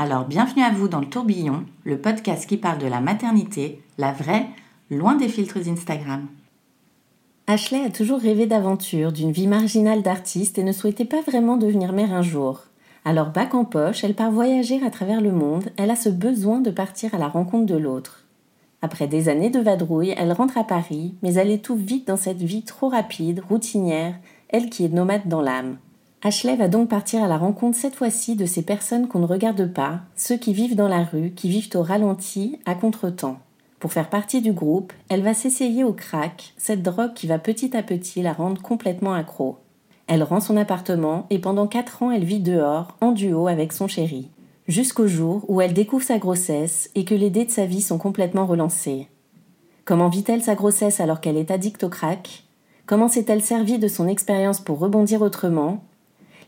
Alors bienvenue à vous dans le tourbillon, le podcast qui parle de la maternité, la vraie, loin des filtres Instagram. Ashley a toujours rêvé d'aventure, d'une vie marginale d'artiste et ne souhaitait pas vraiment devenir mère un jour. Alors bac en poche, elle part voyager à travers le monde, elle a ce besoin de partir à la rencontre de l'autre. Après des années de vadrouille, elle rentre à Paris, mais elle étouffe vite dans cette vie trop rapide, routinière, elle qui est nomade dans l'âme. Ashley va donc partir à la rencontre cette fois-ci de ces personnes qu'on ne regarde pas, ceux qui vivent dans la rue, qui vivent au ralenti, à contre-temps. Pour faire partie du groupe, elle va s'essayer au crack, cette drogue qui va petit à petit la rendre complètement accro. Elle rend son appartement et pendant 4 ans elle vit dehors, en duo avec son chéri. Jusqu'au jour où elle découvre sa grossesse et que les dés de sa vie sont complètement relancés. Comment vit-elle sa grossesse alors qu'elle est addicte au crack? Comment s'est-elle servie de son expérience pour rebondir autrement?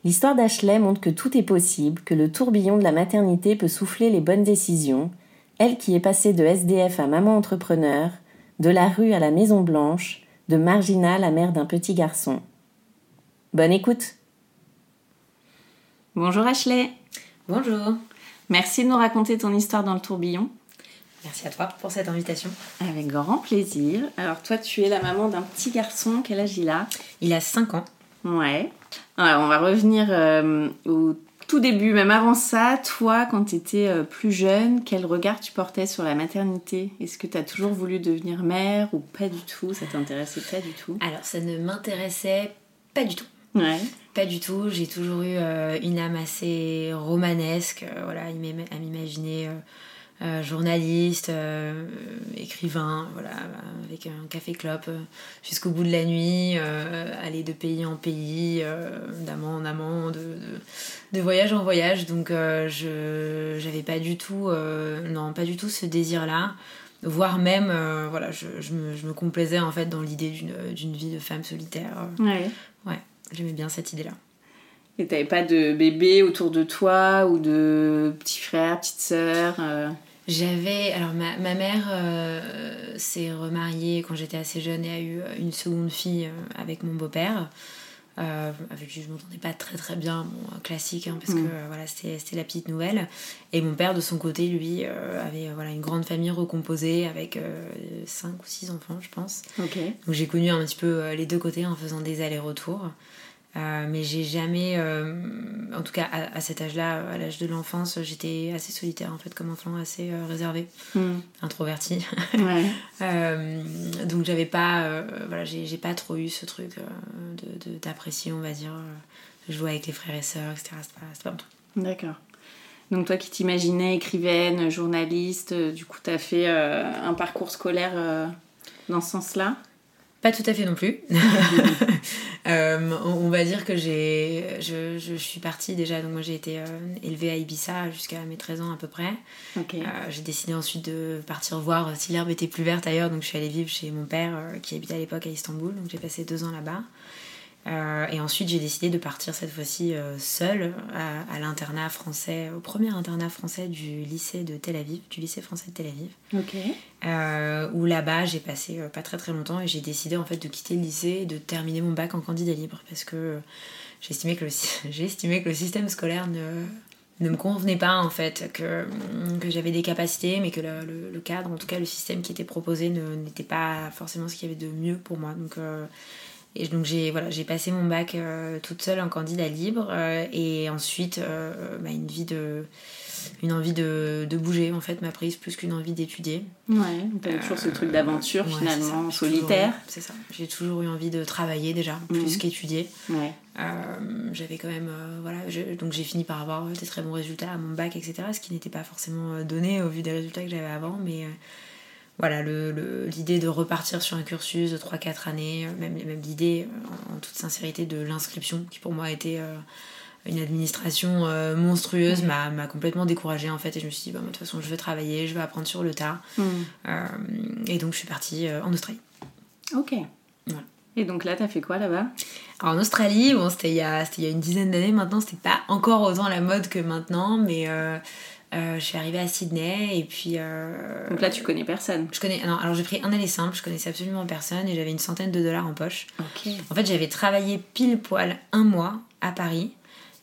L'histoire d'Ashley montre que tout est possible, que le tourbillon de la maternité peut souffler les bonnes décisions, elle qui est passée de SDF à maman entrepreneur, de la rue à la Maison Blanche, de marginal à mère d'un petit garçon. Bonne écoute Bonjour Ashley Bonjour Merci de nous raconter ton histoire dans le tourbillon. Merci à toi pour cette invitation. Avec grand plaisir. Alors toi tu es la maman d'un petit garçon, quel âge il a? Il a 5 ans. Ouais. Alors, on va revenir euh, au tout début, même avant ça. Toi, quand tu étais euh, plus jeune, quel regard tu portais sur la maternité? Est-ce que tu as toujours voulu devenir mère ou pas du tout? Ça t'intéressait pas du tout? Alors, ça ne m'intéressait pas du tout. Ouais. Pas du tout. J'ai toujours eu euh, une âme assez romanesque, voilà, à m'imaginer euh, journaliste, euh, écrivain, voilà, avec un café clope euh, jusqu'au bout de la nuit, aller de pays en pays, d'amant en amant, de, de, voyage en voyage. Donc je j'avais pas du tout, non, pas du tout ce désir-là. Voire même, voilà, je, je, me, je, me, complaisais en fait dans l'idée d'une vie de femme solitaire. Ouais. Ouais, j'aimais bien cette idée-là. Et t'avais pas de bébé autour de toi ou de petits frères, petites sœurs j'avais. Alors, ma, ma mère euh, s'est remariée quand j'étais assez jeune et a eu une seconde fille euh, avec mon beau-père. Euh, avec qui je m'entendais pas très très bien, bon, classique, hein, parce que mm. voilà, c'était la petite nouvelle. Et mon père, de son côté, lui, avait voilà, une grande famille recomposée avec 5 ou 6 enfants, je pense. Donc j'ai connu un petit peu les deux côtés en faisant des allers-retours. Euh, mais j'ai jamais, euh, en tout cas à, cet âge-là, à l'âge de l'enfance, j'étais assez solitaire en fait comme enfant, assez euh, réservé, hmm. introverti. Ouais. donc j'avais pas, voilà, j'ai pas trop eu ce truc d'apprécier, on va dire, jouer avec les frères et sœurs, etc. C'est pas, pas mon D'accord. Donc toi qui t'imaginais écrivaine, journaliste, du coup tu as fait un parcours scolaire dans ce sens-là? Pas tout à fait non plus. Euh, on, va dire que j'ai, je, je, suis partie déjà, donc moi j'ai été euh, élevée à Ibiza jusqu'à mes 13 ans à peu près. Euh, j'ai décidé ensuite de partir voir si l'herbe était plus verte ailleurs, donc je suis allée vivre chez mon père qui habitait à l'époque à Istanbul, donc j'ai passé deux ans là-bas. Euh, et ensuite, j'ai décidé de partir cette fois-ci euh, seule à, l'internat français, au premier internat français du lycée de Tel Aviv, du lycée français de Tel Aviv. Ok. Euh, où là-bas, j'ai passé pas très très longtemps et j'ai décidé en fait de quitter le lycée et de terminer mon bac en candidat libre parce que j'estimais que, le, que le système scolaire ne, ne me convenait pas en fait, que, que j'avais des capacités mais que le, le, cadre, en tout cas le système qui était proposé n'était pas forcément ce qu'il y avait de mieux pour moi. Donc Et donc j'ai voilà, j'ai passé mon bac toute seule en candidat libre et ensuite bah, une vie de une envie de, de bouger en fait m'a prise plus qu'une envie d'étudier. Ouais, t'avais toujours ce truc d'aventure finalement, solitaire. C'est ça. J'ai toujours eu envie de travailler déjà, plus mhm. qu'étudier. Ouais. Euh, j'avais quand même euh, voilà donc j'ai fini par avoir des très bons résultats à mon bac etc ce qui n'était pas forcément euh, donné au vu des résultats que j'avais avant mais voilà l'idée le, de repartir sur un cursus de 3-4 années même, même l'idée en, toute sincérité de l'inscription qui pour moi était une administration euh, monstrueuse m'a complètement découragée en fait et je me suis dit bah, de toute façon je veux travailler, je veux apprendre sur le tas mm. euh, et donc je suis partie euh, en Australie. Ok. Et donc là, t'as fait quoi là-bas? En Australie, bon, c'était il, y a, il y a une dizaine d'années maintenant, c'était pas encore autant la mode que maintenant, mais je suis arrivée à Sydney et puis. donc là, tu connais personne Je connais. Non, alors j'ai pris un aller simple, je connaissais absolument personne et j'avais une centaine de dollars en poche. En fait, j'avais travaillé pile poil un mois à Paris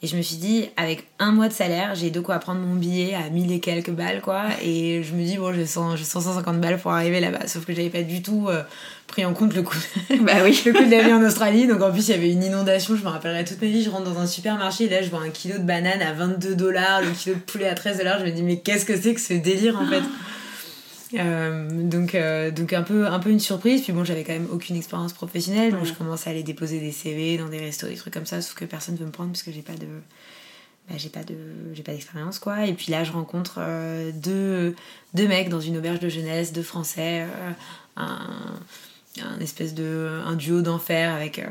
et je me suis dit, avec un mois de salaire, j'ai de quoi prendre mon billet à 1000 et quelques balles, quoi. Et je me dis, bon, je 150 balles pour arriver là-bas. Sauf que j'avais pas du tout euh, pris en compte le coût, bah oui. le coût de la vie en Australie. Donc en plus, il y avait une inondation, je me rappellerai toute ma vie. Je rentre dans un supermarché et là, je vois un kilo de banane à 22 dollars, le kilo de poulet à 13 dollars. Je me dis, mais qu'est-ce que c'est que ce délire, en fait? euh, donc, euh, donc un peu, un peu une surprise. Puis bon, j'avais quand même aucune expérience professionnelle, donc je commence à aller déposer des CV dans des restos, des trucs comme ça, sauf que personne veut me prendre parce que j'ai pas de, bah, j'ai pas de, j'ai pas d'expérience quoi. Et puis là, je rencontre euh, deux, deux mecs dans une auberge de jeunesse, deux Français, un, un, espèce de, un duo d'enfer avec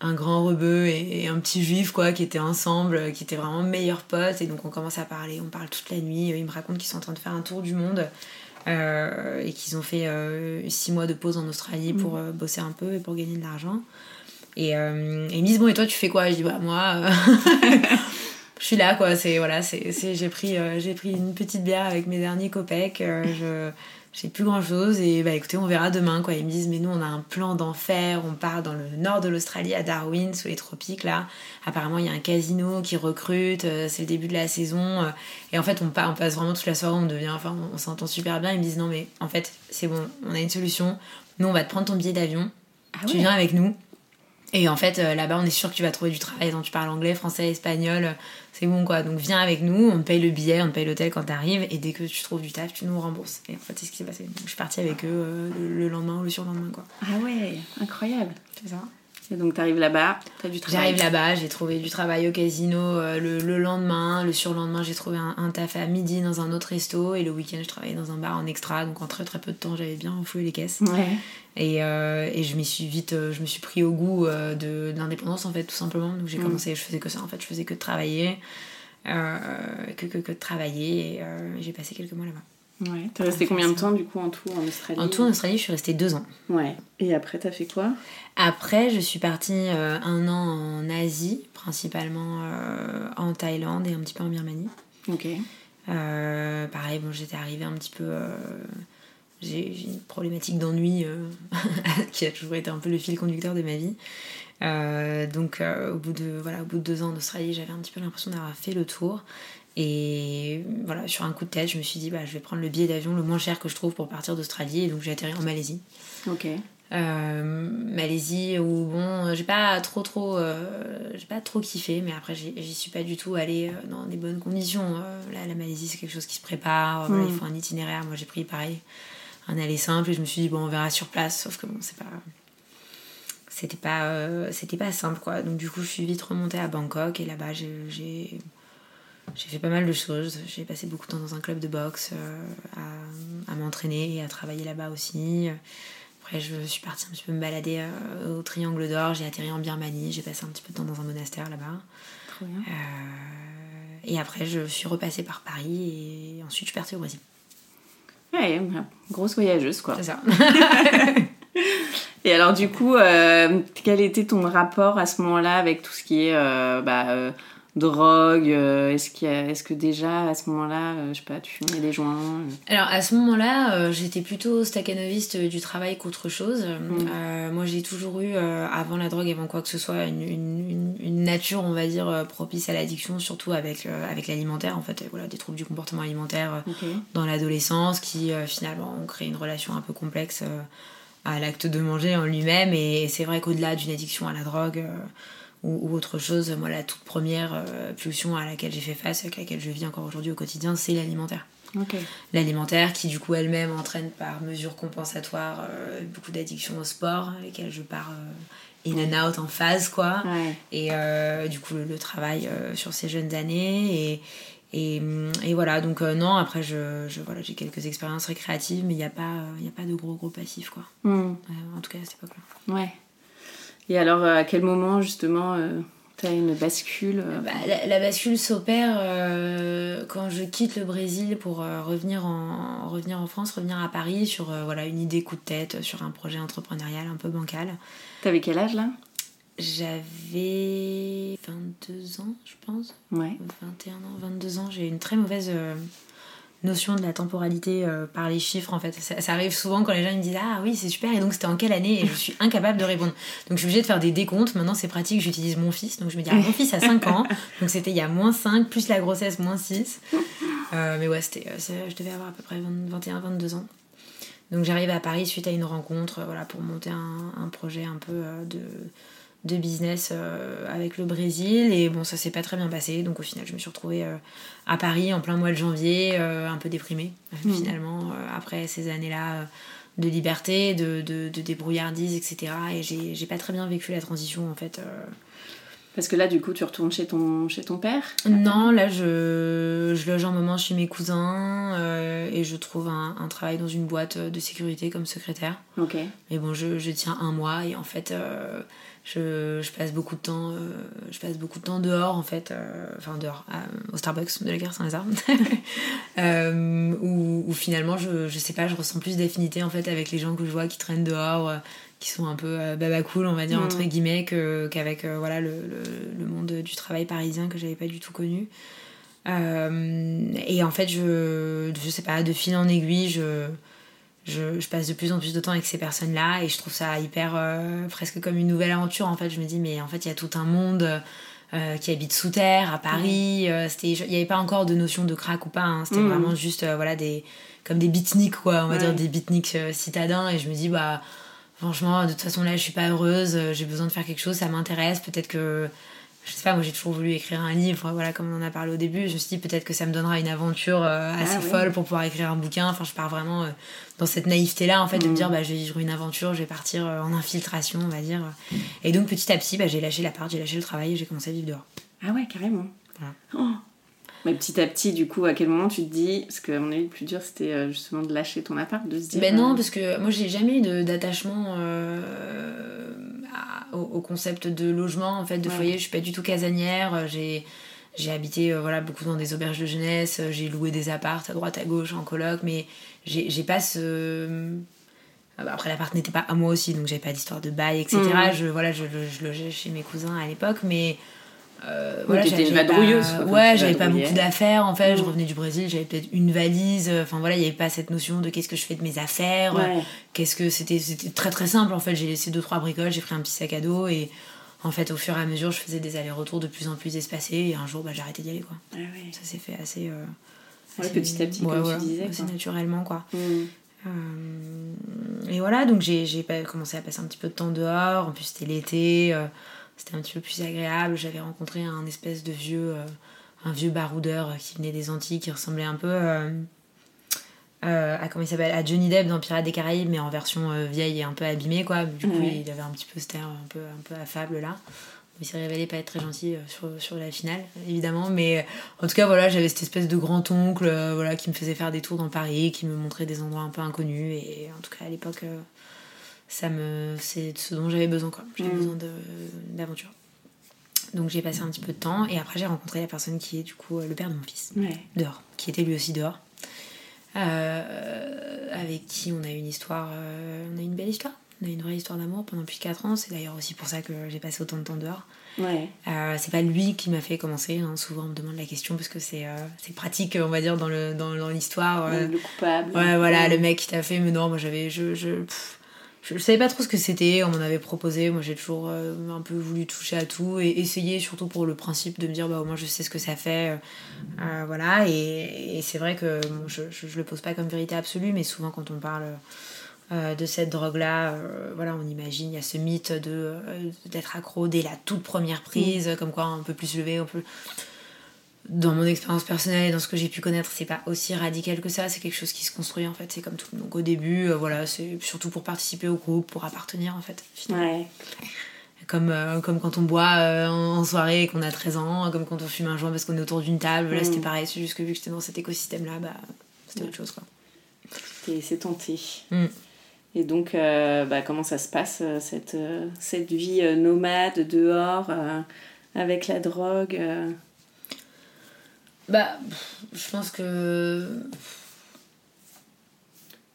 un grand rebeu et, un petit juif quoi qui étaient ensemble qui étaient vraiment meilleurs potes. Et donc on commence à parler on parle toute la nuit. Ils me racontent qu'ils sont en train de faire un tour du monde euh, et qu'ils ont fait euh, six mois de pause en Australie pour mm. euh, bosser un peu et pour gagner de l'argent. Et, et ils me disent, bon, et toi, tu fais quoi? Je dis, bah, moi, je suis là, quoi. C'est, voilà, c'est, j'ai, pris, j'ai pris une petite bière avec mes derniers copecs. je j'ai plus grand chose et bah écoutez on verra demain quoi. Ils me disent mais nous on a un plan d'enfer. On part dans le nord de l'Australie à Darwin sous les tropiques là. Apparemment il y a un casino qui recrute euh, c'est le début de la saison euh, et en fait on, on passe vraiment toute la soirée on devient enfin on, s'entend super bien. Ils me disent non mais en fait c'est bon on a une solution. Nous on va te prendre ton billet d'avion. Ah tu viens avec nous et en fait, euh, là-bas, on est sûr que tu vas trouver du travail tu parles anglais, français, espagnol. C'est bon, quoi. Donc, viens avec nous, on te paye le billet, on te paye l'hôtel quand t'arrives. Et dès que tu trouves du taf, tu nous rembourses. Et en fait, c'est ce qui s'est passé. Donc, je suis partie avec eux euh, le, lendemain ou le surlendemain, quoi. Ah ouais, incroyable. C'est ça. Et donc, t'arrives là-bas, t'as du travail J'arrive là-bas, j'ai trouvé du travail au casino euh, le, lendemain. Le surlendemain, j'ai trouvé un, taf à midi dans un autre resto. Et le week-end, je travaillais dans un bar en extra. Donc, en très très peu de temps, j'avais bien enfoué les caisses. Ouais. Et, euh, et, je m'y suis vite, euh, je me suis pris au goût de, l'indépendance en fait, tout simplement. Donc j'ai mm. commencé, je faisais que ça en fait, je faisais que de travailler, que, que, que, de travailler. Et j'ai passé quelques mois là-bas. Ouais. T'es resté combien de temps du coup en tout en Australie En tout en Australie, je suis restée deux ans. Ouais. Et après, t'as fait quoi? Après, je suis partie un an en Asie, principalement en Thaïlande et un petit peu en Birmanie. Ok. pareil, bon, j'étais arrivée un petit peu j'ai une problématique d'ennui euh, qui a toujours été un peu le fil conducteur de ma vie. Euh, donc euh, au, bout de, voilà, au bout de deux ans en Australie, j'avais un petit peu l'impression d'avoir fait le tour. Et voilà, sur un coup de tête, je me suis dit, bah, je vais prendre le billet d'avion le moins cher que je trouve pour partir d'Australie. Et donc j'ai atterri en Malaisie. Ok. Malaisie où bon j'ai pas trop trop j'ai pas trop kiffé mais après j'y suis pas du tout allée dans des bonnes conditions là la Malaisie c'est quelque chose qui se prépare il hmm. faut un itinéraire moi j'ai pris pareil un aller simple et je me suis dit bon on verra sur place sauf que bon c'est pas c'était pas euh, c'était pas simple quoi donc du coup je suis vite remontée à Bangkok et là-bas j'ai j'ai fait pas mal de choses. J'ai passé beaucoup de temps dans un club de boxe euh, à, à m'entraîner et à travailler là-bas aussi. Après je suis partie un petit peu me balader euh, au Triangle d'Or. J'ai atterri en Birmanie. J'ai passé un petit peu de temps dans un monastère là-bas. Et après je suis repassée par Paris et ensuite je suis partie au Brésil. Ouais, grosse voyageuse, quoi. C'est ça. Et alors, du coup, euh, quel était ton rapport à ce moment-là avec tout ce qui est euh, bah, euh, drogue Est-ce est que déjà, à ce moment-là, je sais pas, tu fumais des joints Alors, à ce moment-là, j'étais plutôt staccanoviste du travail qu'autre chose. Mm. moi, j'ai toujours eu, avant la drogue, avant quoi que ce soit, une, une, nature, on va dire, propice à l'addiction, surtout avec, avec l'alimentaire, en fait. Voilà, des troubles du comportement alimentaire dans l'adolescence qui, finalement, ont créé une relation un peu complexe à l'acte de manger en lui-même. Et c'est vrai qu'au-delà d'une addiction à la drogue ou, autre chose, moi, la toute première pulsion à laquelle j'ai fait face, avec laquelle je vis encore aujourd'hui au quotidien, c'est l'alimentaire. L'alimentaire qui du coup elle-même entraîne par mesure compensatoire beaucoup d'addictions au sport, lesquelles je pars in and out en phase quoi. Et du coup le, travail sur ces jeunes années et, et, et, voilà, donc euh, non, après, je, je voilà, j'ai quelques expériences récréatives, mais il n'y a, pas, a pas de gros, gros passifs, quoi. Hmm. en tout cas, à cette époque-là. Ouais. Et alors, euh, à quel moment, justement, euh, tu as une bascule bah, la, bascule s'opère quand je quitte le Brésil pour revenir, en, revenir en France, revenir à Paris sur voilà, une idée coup de tête, sur un projet entrepreneurial un peu bancal. T'avais quel âge, là? J'avais 22 ans, je pense. Ouais. 21 ans, 22 ans. J'ai une très mauvaise euh, notion de la temporalité euh, par les chiffres, en fait. Ça, arrive souvent quand les gens me disent Ah oui, c'est super, et donc c'était en quelle année? Et je suis incapable de répondre. Donc je suis obligée de faire des décomptes. Maintenant, c'est pratique, j'utilise mon fils. Donc je me dis Ah, mon fils a 5 ans. Donc c'était il y a moins 5, plus la grossesse, moins 6. Euh, mais ouais, c'était, je devais avoir à peu près 21, 22 ans. Donc j'arrive à Paris suite à une rencontre voilà, pour monter un projet un peu de de business euh, avec le Brésil et bon ça s'est pas très bien passé donc au final je me suis retrouvée euh, à Paris en plein mois de janvier euh, un peu déprimée mmh. finalement après ces années là de liberté de, de, de, débrouillardise etc et j'ai pas très bien vécu la transition en fait parce que là, du coup, tu retournes chez ton, chez ton père Non, là, je, je loge un moment chez mes cousins et je trouve un, un, travail dans une boîte de sécurité comme secrétaire. Ok. Mais bon, je, je tiens un mois et en fait, je, je, passe beaucoup de temps euh, je passe beaucoup de temps dehors en fait euh, enfin dehors au Starbucks de la gare Saint-Lazare. Euh, où, finalement je, je sais pas je ressens plus d'affinité en fait avec les gens que je vois qui traînent dehors qui sont un peu baba cool on va dire entre guillemets qu'avec voilà le, le, le, monde du travail parisien que j'avais pas du tout connu. Et en fait je je sais pas de fil en aiguille je je, je, passe de plus en plus de temps avec ces personnes-là et je trouve ça hyper euh, presque comme une nouvelle aventure en fait. Je me dis mais en fait il y a tout un monde euh, qui habite sous terre à Paris. Euh, c'était il n'y avait pas encore de notion de crack ou pas. Hein. C'était mmh. vraiment juste voilà des comme des beatniks quoi, on va dire des beatniks citadins et je me dis bah franchement de toute façon là je suis pas heureuse, j'ai besoin de faire quelque chose, ça m'intéresse. Peut-être que je sais pas, moi j'ai toujours voulu écrire un livre, voilà, comme on en a parlé au début. Je me suis dit peut-être que ça me donnera une aventure euh, assez ah folle pour pouvoir écrire un bouquin. Enfin, je pars vraiment euh, dans cette naïveté-là, en fait, de me mm. dire, bah, je vais vivre une aventure, je vais partir euh, en infiltration, on va dire. Et donc, petit à petit, bah, j'ai lâché l'appart, j'ai lâché le travail et j'ai commencé à vivre dehors. Ah ouais, carrément. Voilà. Oh. Mais petit à petit, du coup, à quel moment tu te dis, parce qu'à mon avis, le plus dur, c'était justement de lâcher ton appart, de se dire. Ben non, parce que moi, j'ai jamais eu d'attachement au, concept de logement, en fait, de foyer. Je suis pas du tout casanière. Euh, j'ai j'ai habité euh, voilà beaucoup dans des auberges de jeunesse. Euh, j'ai loué des appartes à droite à gauche en coloc, mais j'ai pas ce après l'appart n'était pas à moi aussi donc j'avais pas d'histoire de bail etc mmh. je voilà je, je, logeais chez mes cousins à l'époque mais euh, voilà, j'étais une vadrouilleuse. ouais, j'avais pas beaucoup d'affaires en fait. Je mm. revenais du Brésil, j'avais peut-être une valise. Enfin voilà, il n'y avait pas cette notion de qu'est-ce que je fais de mes affaires. Qu'est-ce que c'était C'était très très simple en fait. J'ai laissé deux trois bricoles, j'ai pris un petit sac à dos et en fait au fur et à mesure, je faisais des allers-retours de plus en plus espacés et un jour, bah, j'ai arrêté d'y aller quoi. Ah Ça s'est fait assez. Euh, petit à petit, comme tu disais. Assez naturellement quoi. Mm. Euh, et voilà, donc j'ai commencé à passer un petit peu de temps dehors. En plus, c'était l'été c'était un petit peu plus agréable. J'avais rencontré un espèce de vieux, euh, un vieux baroudeur qui venait des Antilles, qui ressemblait un peu euh, euh, à comment il s'appelle, à Johnny Depp dans Pirates des Caraïbes, mais en version vieille et un peu abîmée quoi. Du coup, il avait un petit peu ce un peu, un peu affable là. Il s'est révélé pas être très gentil sur, sur, la finale, évidemment. Mais en tout cas, voilà, j'avais cette espèce de grand-oncle voilà, qui me faisait faire des tours dans Paris, qui me montrait des endroits un peu inconnus. Et en tout cas, à l'époque, ça me c'est ce dont j'avais besoin quoi. J'avais mm. besoin d'aventure. Donc j'ai passé un petit peu de temps et après j'ai rencontré la personne qui est du coup le père de mon fils. Dehors qui était lui aussi dehors euh, avec qui on a une histoire euh, on a une belle histoire. On a une vraie histoire d'amour pendant plus de 4 ans. C'est d'ailleurs aussi pour ça que j'ai passé autant de temps dehors. Ouais. Euh, c'est pas lui qui m'a fait commencer hein. souvent on me demande la question parce que c'est pratique on va dire dans le dans, l'histoire le coupable. Ouais voilà le mec qui t'a fait mais non moi j'avais je, je je ne savais pas trop ce que c'était, on m'en avait proposé, moi j'ai toujours euh, un peu voulu toucher à tout et essayer surtout pour le principe de me dire bah au moins je sais ce que ça fait, euh, euh, voilà, et, c'est vrai que je, je, le pose pas comme vérité absolue, mais souvent quand on parle de cette drogue-là. voilà, on imagine, il y a ce mythe de d'être accro dès la toute première prise, comme quoi on peut plus se lever, on peut dans mon expérience personnelle et dans ce que j'ai pu connaître, c'est pas aussi radical que ça. C'est quelque chose qui se construit en fait. C'est comme tout. Donc au début, euh, voilà, c'est surtout pour participer au groupe, pour appartenir en fait. Ouais. Comme, euh, comme quand on boit euh, en soirée et qu'on a 13 ans, comme quand on fume un joint parce qu'on est autour d'une table. Là, c'était mm. pareil. C'est juste que vu que j'étais dans cet écosystème-là, bah, c'était autre chose quoi. C'est tenté. Mm. Et donc, bah, comment ça se passe cette, cette vie nomade dehors avec la drogue bah, je pense que.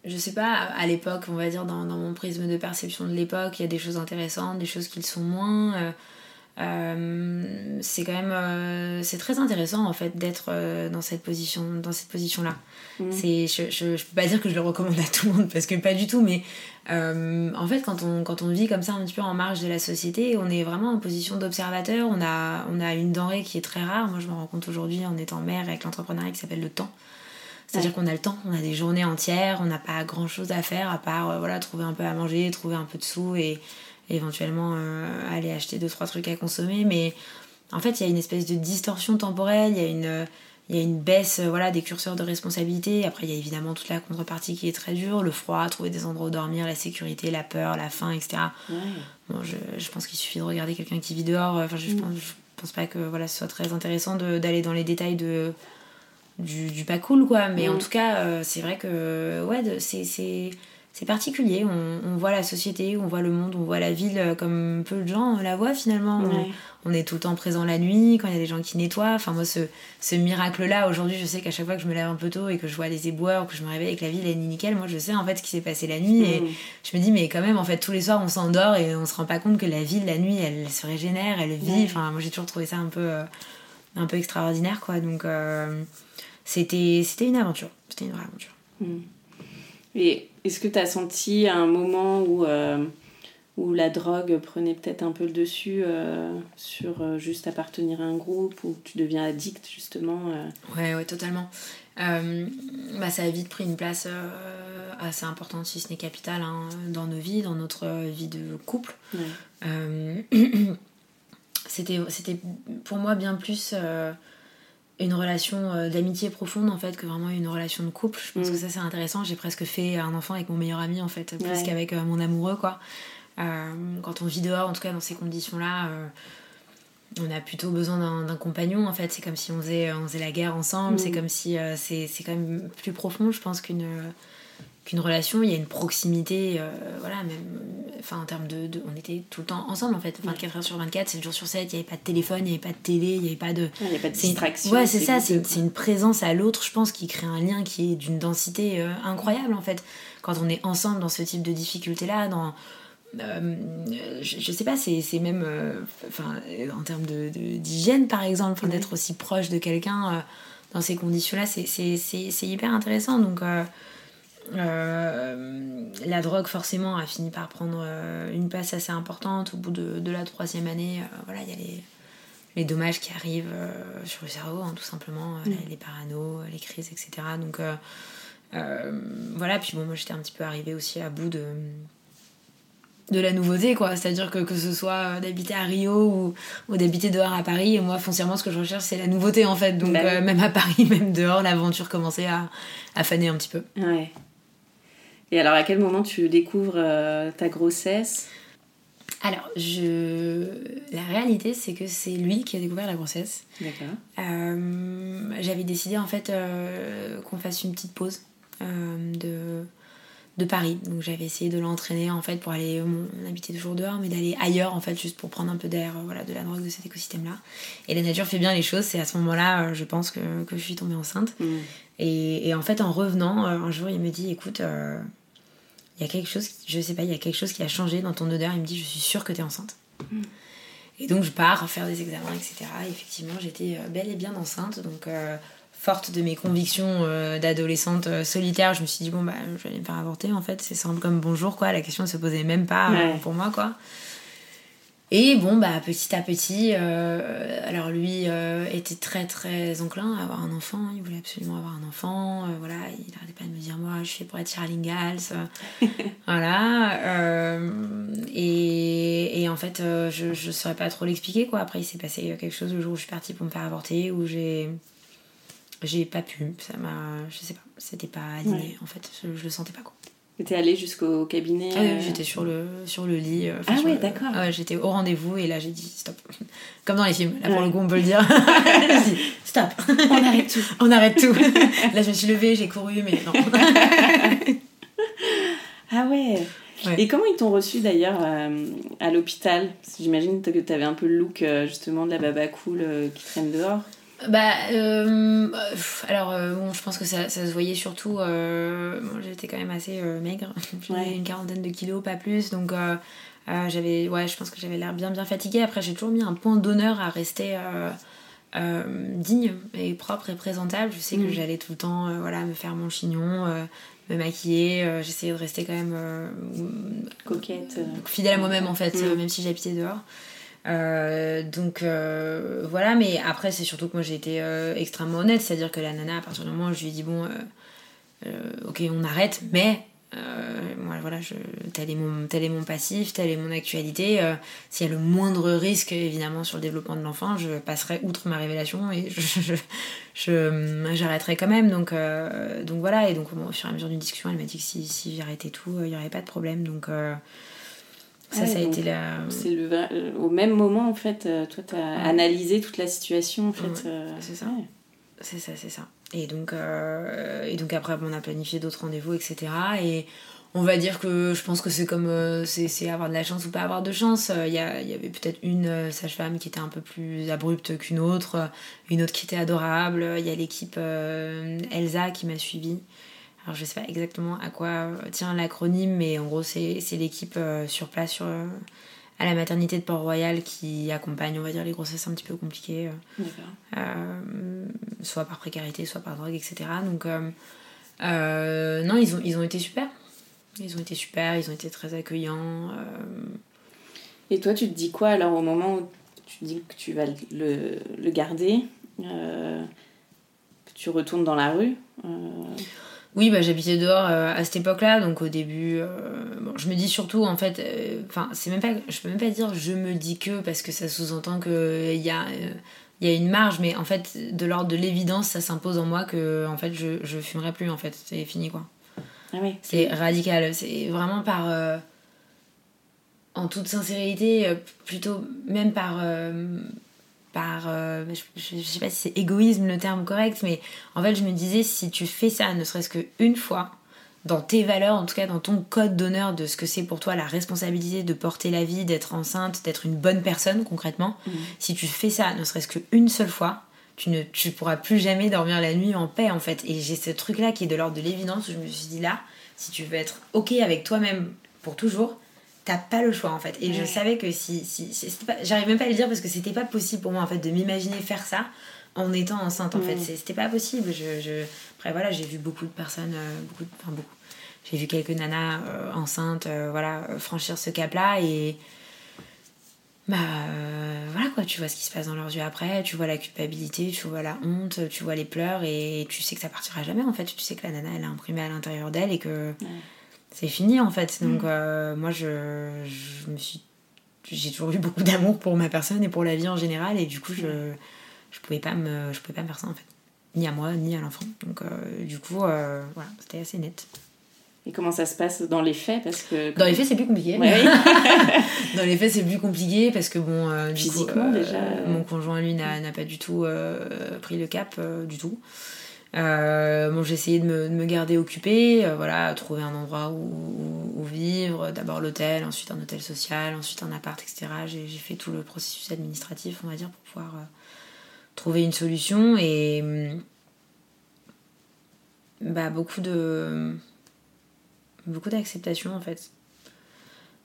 Je sais pas, à l'époque, on va dire, dans, dans, mon prisme de perception de l'époque, il y a des choses intéressantes, des choses qui le sont moins. Euh, euh, c'est quand même euh, c'est très intéressant en fait d'être dans cette position dans cette position là mmh. c'est je, je, je, peux pas dire que je le recommande à tout le monde parce que pas du tout mais euh, en fait, quand on, quand on vit comme ça un petit peu en marge de la société, on est vraiment en position d'observateur. On a, on a une denrée qui est très rare. Moi, je me rends compte aujourd'hui en étant mère avec l'entrepreneuriat qui s'appelle le temps. C'est-à-dire qu'on a le temps, on a des journées entières, on n'a pas grand chose à faire à part euh, voilà, trouver un peu à manger, trouver un peu de sous et, éventuellement euh, aller acheter deux trois trucs à consommer. Mais en fait, il y a une espèce de distorsion temporelle, il y a une il y a une baisse euh, voilà, des curseurs de responsabilité. Après, il y a évidemment toute la contrepartie qui est très dure, le froid, trouver des endroits où dormir, la sécurité, la peur, la faim, etc. Bon, je, je pense qu'il suffit de regarder quelqu'un qui vit dehors. Enfin, je, mm. pense, je pense pas que voilà, ce soit très intéressant d'aller dans les détails de, du, du pas cool, quoi. Mais en mm. tout cas, euh, c'est vrai que ouais, c'est c'est particulier. On, on, voit la société, on voit le monde, on voit la ville euh, comme peu de gens la voient finalement. On, est tout le temps présent la nuit, quand il y a des gens qui nettoient. Enfin, moi, ce, ce miracle-là, aujourd'hui, je sais qu'à chaque fois que je me lève un peu tôt et que je vois des éboueurs, que je me réveille avec la ville, est nickel, moi, je sais en fait ce qui s'est passé la nuit. Et mm. je me dis, mais quand même, en fait, tous les soirs, on s'endort et on se rend pas compte que la ville, la nuit, elle, se régénère, elle vit. Enfin, moi, j'ai toujours trouvé ça un peu, euh, un peu extraordinaire, quoi. Donc, euh, c'était c'était une aventure. C'était une vraie aventure. Mm. Et est-ce que tu as senti un moment où, euh, où la drogue prenait peut-être un peu le dessus euh, sur euh, juste appartenir à un groupe, où tu deviens addict justement Ouais, ouais, totalement. bah, ça a vite pris une place assez importante, si ce n'est capitale, hein, dans nos vies, dans notre vie de couple. c'était pour moi bien plus une relation euh, d'amitié profonde en fait que vraiment une relation de couple. Je pense mm. que ça c'est intéressant. J'ai presque fait un enfant avec mon meilleur ami en fait plus qu'avec euh, mon amoureux quoi. Euh, quand on vit dehors en tout cas dans ces conditions là on a plutôt besoin d'un compagnon en fait. C'est comme si on faisait, on faisait la guerre ensemble. C'est mm. comme si c'est quand même plus profond je pense qu'une qu'une relation, il y a une proximité, euh, voilà, même, enfin en termes de, On était tout le temps ensemble en fait, 24 heures sur 24, 7 jours sur 7, il n'y avait pas de téléphone, il n'y avait pas de télé, il n'y avait pas de. Il n'y avait pas de distraction. Ouais, c'est ça, c'est une présence à l'autre, je pense, qui crée un lien qui est d'une densité euh, incroyable en fait. Quand on est ensemble dans ce type de difficulté-là, dans. Euh, je, sais pas, c'est même. Enfin, en termes d'hygiène de, par exemple, d'être aussi proche de quelqu'un dans ces conditions-là, c'est hyper intéressant. Donc. Euh, la drogue forcément a fini par prendre euh, une place assez importante au bout de, la troisième année. Euh, voilà, il y a les, les, dommages qui arrivent sur le cerveau, hein, tout simplement, mm. les, parano, les crises, etc. Donc voilà, puis bon, moi j'étais un petit peu arrivée aussi à bout de de la nouveauté quoi c'est à dire que que ce soit d'habiter à Rio ou, ou d'habiter dehors à Paris moi foncièrement ce que je recherche c'est la nouveauté en fait donc bah même à Paris même dehors l'aventure commençait à, à faner un petit peu ouais et alors, à quel moment tu découvres euh, ta grossesse? Alors, je... la réalité, c'est que c'est lui qui a découvert la grossesse. D'accord. Euh, j'avais décidé en fait euh, qu'on fasse une petite pause de... de Paris. Donc j'avais essayé de l'entraîner en fait pour aller, on habitait toujours dehors, mais d'aller ailleurs en fait, juste pour prendre un peu d'air, voilà, de la drogue de cet écosystème-là. Et la nature fait bien les choses. C'est à ce moment-là, je pense que, que, je suis tombée enceinte. Mm. Et, et, en fait, en revenant, un jour, il me dit, écoute il y a quelque chose, je sais pas, il y a quelque chose qui a changé dans ton odeur. Il me dit, je suis sûre que tu es enceinte. Mm. Et donc je pars faire des examens, etc. effectivement, j'étais euh, bel et bien enceinte. Donc, euh, forte de mes convictions euh, d'adolescente solitaire, je me suis dit, bon, bah, je vais aller me faire avorter. En fait, c'est simple comme bonjour, quoi. La question ne se posait même pas pour moi, quoi. Et bon, bah, petit à petit, euh, alors lui euh, était très très enclin à avoir un enfant, il voulait absolument avoir un enfant, euh, voilà, il n'arrêtait pas de me dire, moi je suis pour être Charlie Ingalls, voilà. Et, et, en fait, je ne saurais pas trop l'expliquer, quoi. Après, il s'est passé quelque chose le jour où je suis partie pour me faire avorter, où j'ai. J'ai pas pu, ça m'a. Je sais pas, c'était pas aligné, en fait, je, je le sentais pas, quoi. T'es allée jusqu'au cabinet ah, euh... J'étais sur le, sur le lit. ah ouais, d'accord. Ouais, j'étais au rendez-vous et là j'ai dit stop. Comme dans les films, là pour le coup on peut le dire. dit, stop. On arrête tout. on arrête tout. là je me suis levée, j'ai couru, mais non. ah ouais. ouais. Et comment ils t'ont reçu d'ailleurs euh, à l'hôpital? J'imagine que tu avais un peu le look euh, justement de la baba cool euh, qui traîne dehors. Bah, euh, alors, euh, bon, je pense que ça, ça se voyait surtout. Euh, bon, j'étais quand même assez maigre. J'avais ouais. une quarantaine de kilos, pas plus. Donc, j'avais. Ouais, je pense que j'avais l'air bien, bien fatiguée. Après, j'ai toujours mis un point d'honneur à rester digne et propre et présentable. Je sais mmh. que j'allais tout le temps voilà, me faire mon chignon, me maquiller. J'essayais de rester quand même. coquette. Fidèle à moi-même, en fait, mmh. même si j'habitais dehors. Euh, donc euh, voilà, mais après c'est surtout que moi j'ai été euh, extrêmement honnête, c'est-à-dire que la nana à partir du moment où je lui ai dit bon, ok on arrête, mais moi voilà, je, tel, est mon, tel est mon passif, telle est mon actualité, s'il y a le moindre risque évidemment sur le développement de l'enfant, je passerai outre ma révélation et je, je, j'arrêterai quand même. Donc, donc voilà, et donc au fur et à mesure d'une discussion, elle m'a dit que si, si j'arrêtais tout, il n'y aurait pas de problème. Donc ça, ouais, ça a été la. C'est le, au même moment, en fait, euh, toi, tu as ouais. analysé toute la situation, en fait. Ouais, euh... C'est ça. C'est ça, c'est ça. Et donc, euh, et donc après, on a planifié d'autres rendez-vous, etc. Et on va dire que je pense que c'est comme. Euh, c'est avoir de la chance ou pas avoir de chance. Il y, a, y avait peut-être une sage-femme qui était un peu plus abrupte qu'une autre, une autre qui était adorable. Il y a l'équipe Elsa qui m'a suivie. Alors je sais pas exactement à quoi tient l'acronyme, mais en gros c'est l'équipe euh, sur place sur, euh, à la maternité de Port-Royal qui accompagne, on va dire, les grossesses un petit peu compliquées, euh, soit par précarité, soit par drogue, etc. Donc non, ils ont, ils ont été super. Ils ont été super, ils ont été très accueillants. Et toi, tu te dis quoi alors au moment où tu dis que tu vas le, le garder Tu retournes dans la rue oui, bah, j'habitais dehors euh, à cette époque-là, donc au début, euh, bon, je me dis surtout, en fait, enfin, euh, c'est même pas, je peux même pas dire je me dis que, parce que ça sous-entend qu'il y a, il y a une marge, mais en fait, de l'ordre de l'évidence, ça s'impose en moi que, en fait, je, je fumerai plus, en fait, c'est fini, quoi. Ah oui. C'est radical, c'est vraiment par, en toute sincérité, plutôt même par par euh, je, je, sais pas si c'est égoïsme le terme correct mais en fait je me disais si tu fais ça ne serait-ce qu'une fois dans tes valeurs en tout cas dans ton code d'honneur de ce que c'est pour toi la responsabilité de porter la vie d'être enceinte d'être une bonne personne concrètement mmh. si tu fais ça ne serait-ce qu'une seule fois tu ne tu pourras plus jamais dormir la nuit en paix en fait et j'ai ce truc là qui est de l'ordre de l'évidence où je me suis dit là si tu veux être ok avec toi-même pour toujours t'as pas le choix en fait. Et ouais. je savais que si. si, si J'arrive même pas à le dire parce que c'était pas possible pour moi en fait de m'imaginer faire ça en étant enceinte en mmh. fait. C'était pas possible. Je, je... Après voilà, j'ai vu beaucoup de personnes, euh, beaucoup de... Enfin beaucoup. J'ai vu quelques nanas euh, enceintes euh, voilà, franchir ce cap là et. Bah voilà quoi, tu vois ce qui se passe dans leurs yeux après, tu vois la culpabilité, tu vois la honte, tu vois les pleurs et tu sais que ça partira jamais en fait. Tu sais que la nana elle a imprimé à l'intérieur d'elle et que. Ouais c'est fini en fait. Donc mmh. euh, moi je, je, me suis j'ai toujours eu beaucoup d'amour pour ma personne et pour la vie en général. Et du coup je je pouvais pas me je pouvais pas me faire ça en fait. Ni à moi ni à l'enfant. Donc euh, du coup euh, voilà c'était assez net. Et comment ça se passe dans les faits? Parce que dans les faits c'est plus compliqué. Ouais. dans les faits c'est plus compliqué parce que bon euh, physiquement coup, déjà. mon conjoint lui n'a pas du tout pris le cap du tout euh, bon, j'ai essayé de me, de me, garder occupée, euh, voilà, trouver un endroit où, vivre, d'abord l'hôtel, ensuite un hôtel social, ensuite un appart, etc. J'ai fait tout le processus administratif, on va dire, pour pouvoir euh, trouver une solution. Et hum, bah, beaucoup de beaucoup d'acceptation en fait.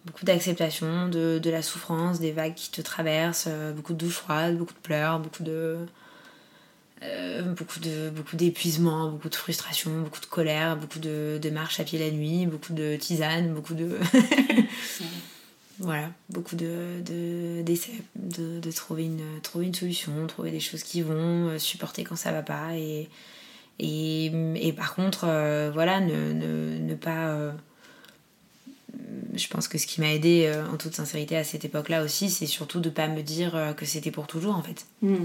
Beaucoup d'acceptation de, de, la souffrance des vagues qui te traversent beaucoup de douches froides beaucoup de pleurs beaucoup de euh, beaucoup de beaucoup d'épuisement, beaucoup de frustration, beaucoup de colère, beaucoup de, de marches à pied la nuit, beaucoup de tisane, beaucoup de voilà, beaucoup de, d'essais, de, de, trouver, une, trouver une solution, trouver des choses qui vont, euh, supporter quand ça va pas. Et, et, par contre, euh, voilà, ne, ne, ne pas. Je pense que ce qui m'a aidé en toute sincérité à cette époque-là aussi, c'est surtout de pas me dire que c'était pour toujours en fait. Hmm.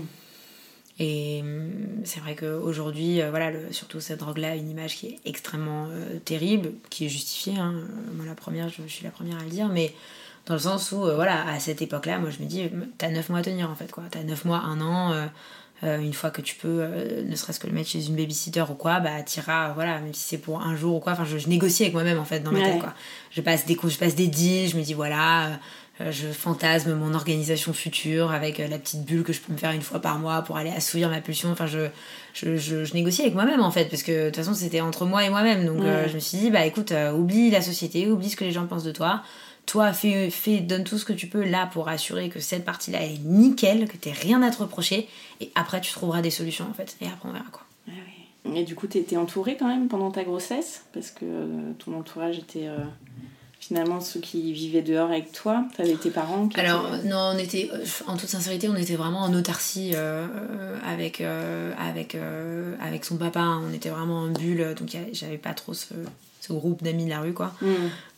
Et c'est vrai qu'aujourd'hui, voilà, surtout cette drogue-là, une image qui est extrêmement terrible, qui est justifiée. Hein. Moi, la première, je, je, suis la première à le dire, mais dans le sens où, euh, voilà, à cette époque-là, moi je me dis, t'as 9 mois à tenir en fait, quoi. T'as 9 mois, 1 an. Euh, euh, une fois que tu peux, ne serait-ce que le mettre chez une babysitter ou quoi, bah t'iras, voilà, même si c'est pour un jour ou quoi. Enfin, je, négocie avec moi-même en fait dans ma tête, quoi. Je passe des je passe des deals, je me dis voilà, je fantasme mon organisation future avec la petite bulle que je peux me faire une fois par mois pour aller assouvir ma pulsion. Enfin, je, je, je, négocie avec moi-même en fait, parce que de toute façon c'était entre moi et moi-même. Donc je me suis dit, bah écoute, oublie la société, oublie ce que les gens pensent de toi toi, fais, fais, donne tout ce que tu peux là pour assurer que cette partie-là est nickel, que t'aies rien à te reprocher, et après tu trouveras des solutions en fait, et après on verra quoi. Et du coup, t'étais entourée quand même pendant ta grossesse, parce que euh, ton entourage était euh, finalement ceux qui vivaient dehors avec toi. T'avais tes parents qui Alors, non, on était, euh, en toute sincérité, on était vraiment en autarcie avec, avec, avec son papa. On était vraiment en bulle, donc j'avais pas trop ce groupe d'amis de la rue, quoi. Mm.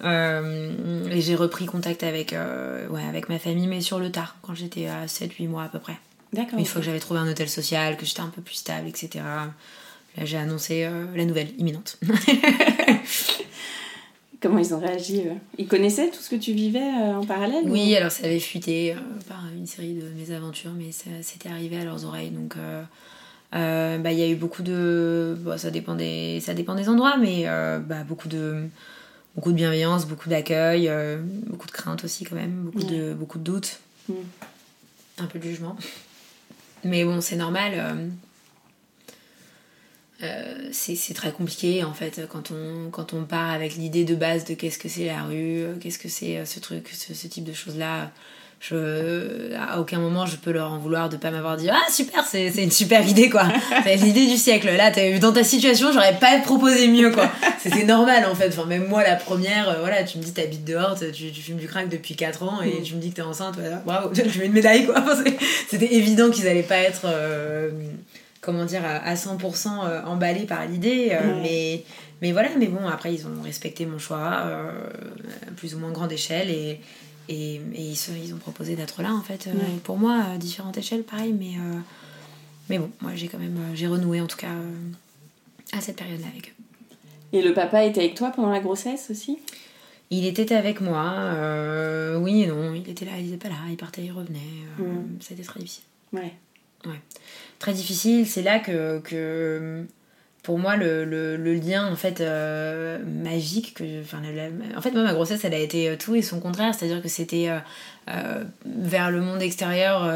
Euh, et j'ai repris contact avec, euh, ouais, avec ma famille, mais sur le tard, quand j'étais à 7-8 mois à peu près. D'accord. Une fois que j'avais trouvé un hôtel social, que j'étais un peu plus stable, etc. Là, j'ai annoncé euh, la nouvelle imminente. Comment ils ont réagi Ils connaissaient tout ce que tu vivais en parallèle Oui, alors ça avait fuité par une série de mésaventures, mais ça c'était arrivé à leurs oreilles. Donc euh, bah, il y a eu beaucoup de. ça, dépend des, ça dépend des endroits, mais euh, bah, beaucoup, de, beaucoup de bienveillance, beaucoup d'accueil, euh, beaucoup de crainte aussi, quand même, beaucoup, de, beaucoup de doutes, mm. un peu de jugement. Mais bon, c'est normal. C'est très compliqué en fait quand on, quand on part avec l'idée de base de qu'est-ce que c'est la rue, qu'est-ce que c'est ce truc, ce, ce type de choses là je, à aucun moment je peux leur en vouloir de pas m'avoir dit ah super c'est une super idée quoi. C'est l'idée du siècle là dans ta situation j'aurais pas proposé mieux quoi. C'était normal en fait. Enfin même moi la première euh, voilà tu me dis t'habites dehors tu, tu, fumes du crack depuis 4 ans et mm. tu me dis que t'es enceinte bravo tu mets une médaille quoi. C'était évident qu'ils allaient pas être euh, comment dire à 100% euh, emballés par l'idée mais mais voilà mais bon après ils ont respecté mon choix à plus ou moins grande échelle et et, et ils, ils, ont proposé d'être là, en fait, euh, pour moi, à différentes échelles, pareil, mais, euh, mais bon, moi j'ai quand même, euh, j'ai renoué en tout cas à cette période-là avec eux. Et le papa était avec toi pendant la grossesse aussi? Il était avec moi, oui et non, il était là, il était pas là, il partait, il revenait. C'était très difficile. Ouais. Ouais. Très difficile, c'est là que, que pour moi le, lien en fait euh, magique en fait moi ma grossesse elle a été euh, tout et son contraire. C'est à dire que c'était euh, vers le monde extérieur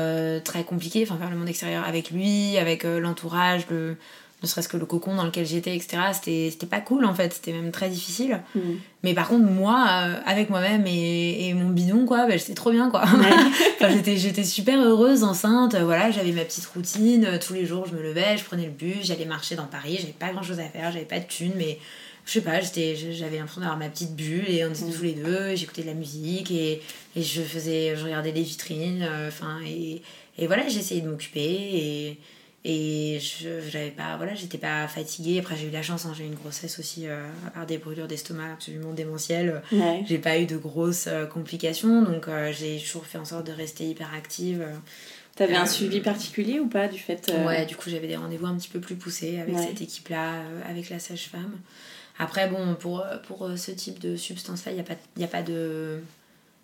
très compliqué. Enfin vers le monde extérieur avec lui avec l'entourage le ne serait-ce que le cocon dans lequel j'étais, etc. C'était pas cool en fait, c'était même très difficile. Mm. Mais par contre, moi, euh, avec moi-même et, et, mon bidon, quoi, bah, j'étais trop bien, quoi. enfin, j'étais super heureuse, enceinte, voilà, j'avais ma petite routine, tous les jours je me levais, je prenais le bus, j'allais marcher dans Paris, j'avais pas grand chose à faire, j'avais pas de thunes, mais je sais pas, j'avais l'impression d'avoir ma petite bulle et on était mm. tous les deux, j'écoutais de la musique et, et, je faisais, je regardais les vitrines, euh, enfin, et, et voilà, j'essayais de m'occuper et et je j'avais pas voilà j'étais pas fatiguée. Après j'ai eu la chance hein, j'ai eu une grossesse aussi euh, à part des brûlures d'estomac absolument démentielles. J'ai pas eu de grosses euh, complications. Donc euh, j'ai toujours fait en sorte de rester hyper active T'avais un suivi particulier ou pas du fait Ouais, du coup j'avais des rendez-vous un petit peu plus poussés avec cette équipe-là, avec la sage-femme. Après, bon, pour, pour ce type de substance-là, il n'y a, pas, y a pas de...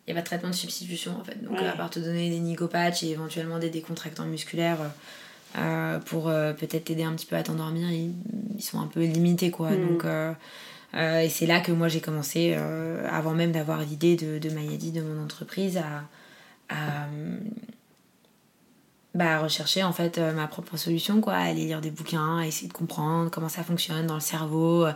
Il a pas de traitement de substitution en fait. Donc, à part te donner des nicopatchs et éventuellement des décontractants musculaires, euh, pour euh, peut-être t'aider un petit peu à t'endormir, ils, sont un peu limités quoi. Mm. Donc, euh, et c'est là que moi j'ai commencé, avant même d'avoir l'idée de, de Mayadi, de mon entreprise, à, à, bah, rechercher en fait ma propre solution, quoi, aller lire des bouquins, essayer de comprendre comment ça fonctionne dans le cerveau.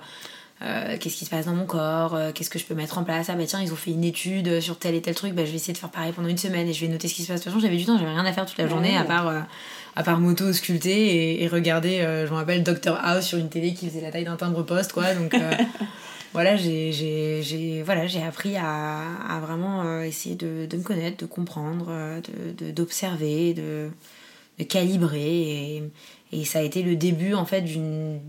qu'est-ce qui se passe dans mon corps, qu'est-ce que je peux mettre en place. Ah bah tiens, ils ont fait une étude sur tel et tel truc, bah, je vais essayer de faire pareil pendant une semaine et je vais noter ce qui se passe. De toute façon, j'avais du temps, j'avais rien à faire toute la journée à part à part moto sculpter et, regarder, euh, je me rappelle Dr House sur une télé qui faisait la taille d'un timbre poste, quoi. Donc, euh, voilà, j'ai voilà, appris à, à vraiment euh, essayer de, de, me connaître, de comprendre, d'observer, de, de, calibrer. Et, et, ça a été le début en fait d'une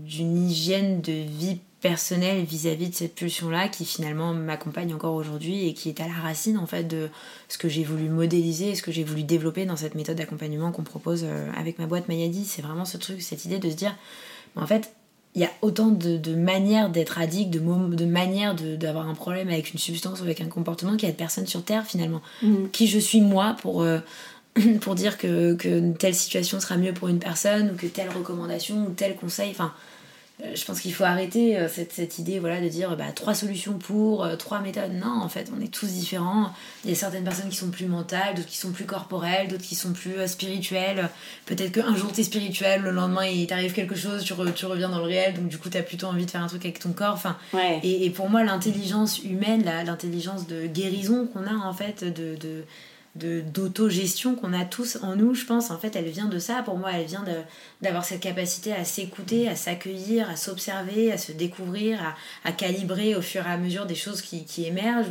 hygiène de vie personnelle vis-à-vis de cette pulsion-là qui finalement m'accompagne encore aujourd'hui et qui est à la racine en fait de ce que j'ai voulu modéliser et ce que j'ai voulu développer dans cette méthode d'accompagnement qu'on propose avec ma boîte Mayadi. C'est vraiment ce truc, cette idée de se dire, en fait, il y a autant de, manières d'être addict, de, de manières d'avoir un problème avec une substance ou avec un comportement qu'il y a de personnes sur Terre finalement. Mm. Qui je suis moi pour, euh, pour dire que, que telle situation sera mieux pour une personne ou que telle recommandation ou tel conseil. Enfin, euh, je pense qu'il faut arrêter euh, cette, cette, idée voilà, de dire bah, trois solutions pour, euh, trois méthodes. Non, en fait, on est tous différents. Il y a certaines personnes qui sont plus mentales, d'autres qui sont plus corporelles, d'autres qui sont plus spirituelles. Peut-être qu'un jour tu es spirituel, le lendemain il t'arrive quelque chose, tu, tu, reviens dans le réel, donc du coup tu as plutôt envie de faire un truc avec ton corps. Enfin, et, et, pour moi, l'intelligence humaine, l'intelligence de guérison qu'on a en fait, de, de d'autogestion qu'on a tous en nous, je pense, en fait, elle vient de ça. Pour moi, elle vient d'avoir cette capacité à s'écouter, à s'accueillir, à s'observer, à se découvrir, à, calibrer au fur et à mesure des choses qui, émergent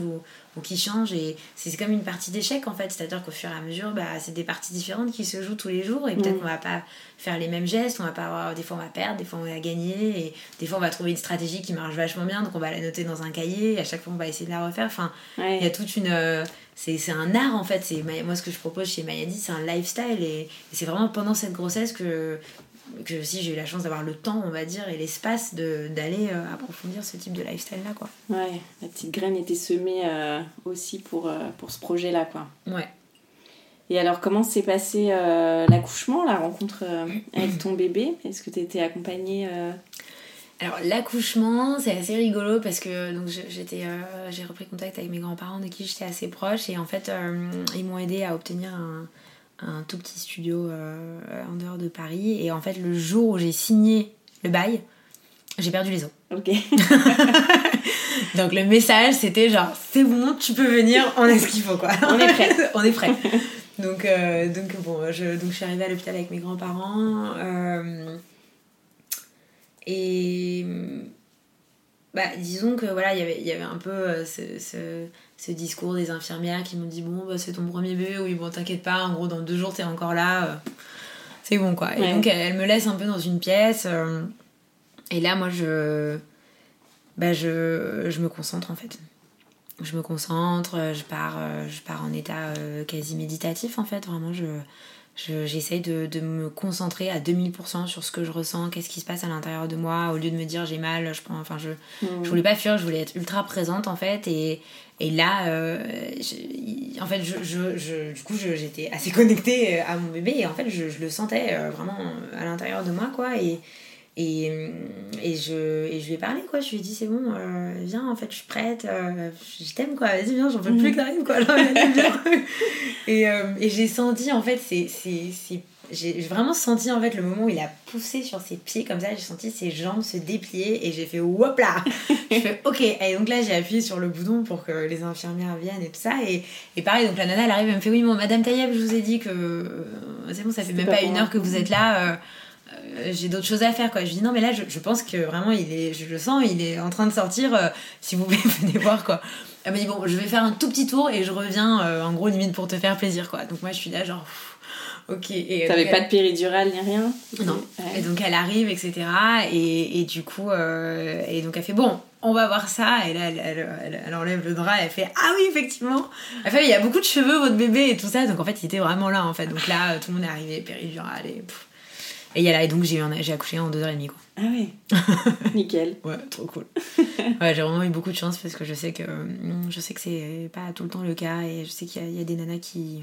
ou qui changent. Et c'est comme une partie d'échec en fait, c'est-à-dire qu'au fur et à mesure, bah, c'est des parties différentes qui se jouent tous les jours et peut-être mm. qu'on va pas faire les mêmes gestes, on va pas avoir, des fois on va perdre, des fois on va gagner, et des fois on va trouver une stratégie qui marche vachement bien, donc on va la noter dans un cahier, et à chaque fois on va essayer de la refaire. Enfin, il y a toute une. Euh, c'est un art en fait. C'est moi ce que je propose chez Mayadi, c'est un lifestyle et, et c'est vraiment pendant cette grossesse que que si j'ai eu la chance d'avoir le temps, on va dire, et l'espace d'aller euh, approfondir ce type de lifestyle-là, quoi. Ouais, la petite graine était semée euh, aussi pour, euh, pour ce projet-là, quoi. Ouais. Et alors, comment s'est passé l'accouchement, la rencontre avec ton bébé? Est-ce que tu étais accompagnée alors l'accouchement, c'est assez rigolo parce que donc j'étais, j'ai repris contact avec mes grands-parents de qui j'étais assez proche et en fait ils m'ont aidé à obtenir un, un tout petit studio euh, en dehors de Paris. Et en fait, le jour où j'ai signé le bail, j'ai perdu les os. Ok. Donc le message, c'était genre, c'est bon, tu peux venir, on a ce qu'il faut, quoi. on est prêt. on est prêt. Donc, euh, donc bon, je, donc, je suis arrivée à l'hôpital avec mes grands-parents. Euh, et bah, disons que voilà, y il y avait un peu ce ce discours des infirmières qui m'ont dit bon bah c'est ton premier bébé oui bon t'inquiète pas en gros dans deux jours t'es encore là euh, c'est bon quoi. Et donc elle, me laisse un peu dans une pièce euh, et là moi je bah je, je me concentre en fait. Je me concentre je pars euh, je pars en état quasi méditatif en fait vraiment je j'essaye de, de, me concentrer à 2000% sur ce que je ressens, qu'est-ce qui se passe à l'intérieur de moi, au lieu de me dire j'ai mal, je prends, enfin je, mmh. je voulais pas fuir, je voulais être ultra présente en fait et, et là, euh, en fait, je, je, je, du coup, j'étais assez connectée à mon bébé et en fait, je, le sentais euh, vraiment à l'intérieur de moi, quoi. Et, et, et, je, et je lui ai parlé, quoi. Je lui ai dit, c'est bon, viens, en fait, je suis prête, je t'aime, quoi. Vas-y, viens, j'en peux plus que t'arrives, quoi. et et j'ai senti, en fait, c'est j'ai vraiment senti en fait le moment où il a poussé sur ses pieds comme ça, j'ai senti ses jambes se déplier et j'ai fait hop là Je fais ok, et donc là j'ai appuyé sur le bouton pour que les infirmières viennent et tout ça. Et, et pareil, donc la nana elle arrive, elle me fait oui, bon, Madame Taïeb, je vous ai dit que euh, c'est bon, ça fait même pas, une heure que vous êtes là. Euh, euh, j'ai d'autres choses à faire quoi. Je dis non mais là je, je, pense que vraiment il est, je le sens, il est en train de sortir, si vous voulez venez voir quoi. Elle m'a dit bon je vais faire un tout petit tour et je reviens en gros limite pour te faire plaisir quoi. Donc moi je suis là genre ok. Et T'avais pas de péridurale ni rien? Non. Et donc elle arrive, etc. Et, et du coup, euh, et donc elle fait bon, on va voir ça. Et là, elle, elle, elle, enlève le drap, elle fait ah oui, effectivement. Elle fait il y a beaucoup de cheveux, votre bébé et tout ça. Donc en fait, il était vraiment là en fait. Donc là, tout le monde est arrivé, péridurale et. Et, y a là, et donc j'ai, accouché en 2h30 quoi. Ah oui Nickel. ouais, trop cool. ouais, j'ai vraiment eu beaucoup de chance parce que je sais que je sais que c'est pas tout le temps le cas et je sais qu'il y a, des nanas qui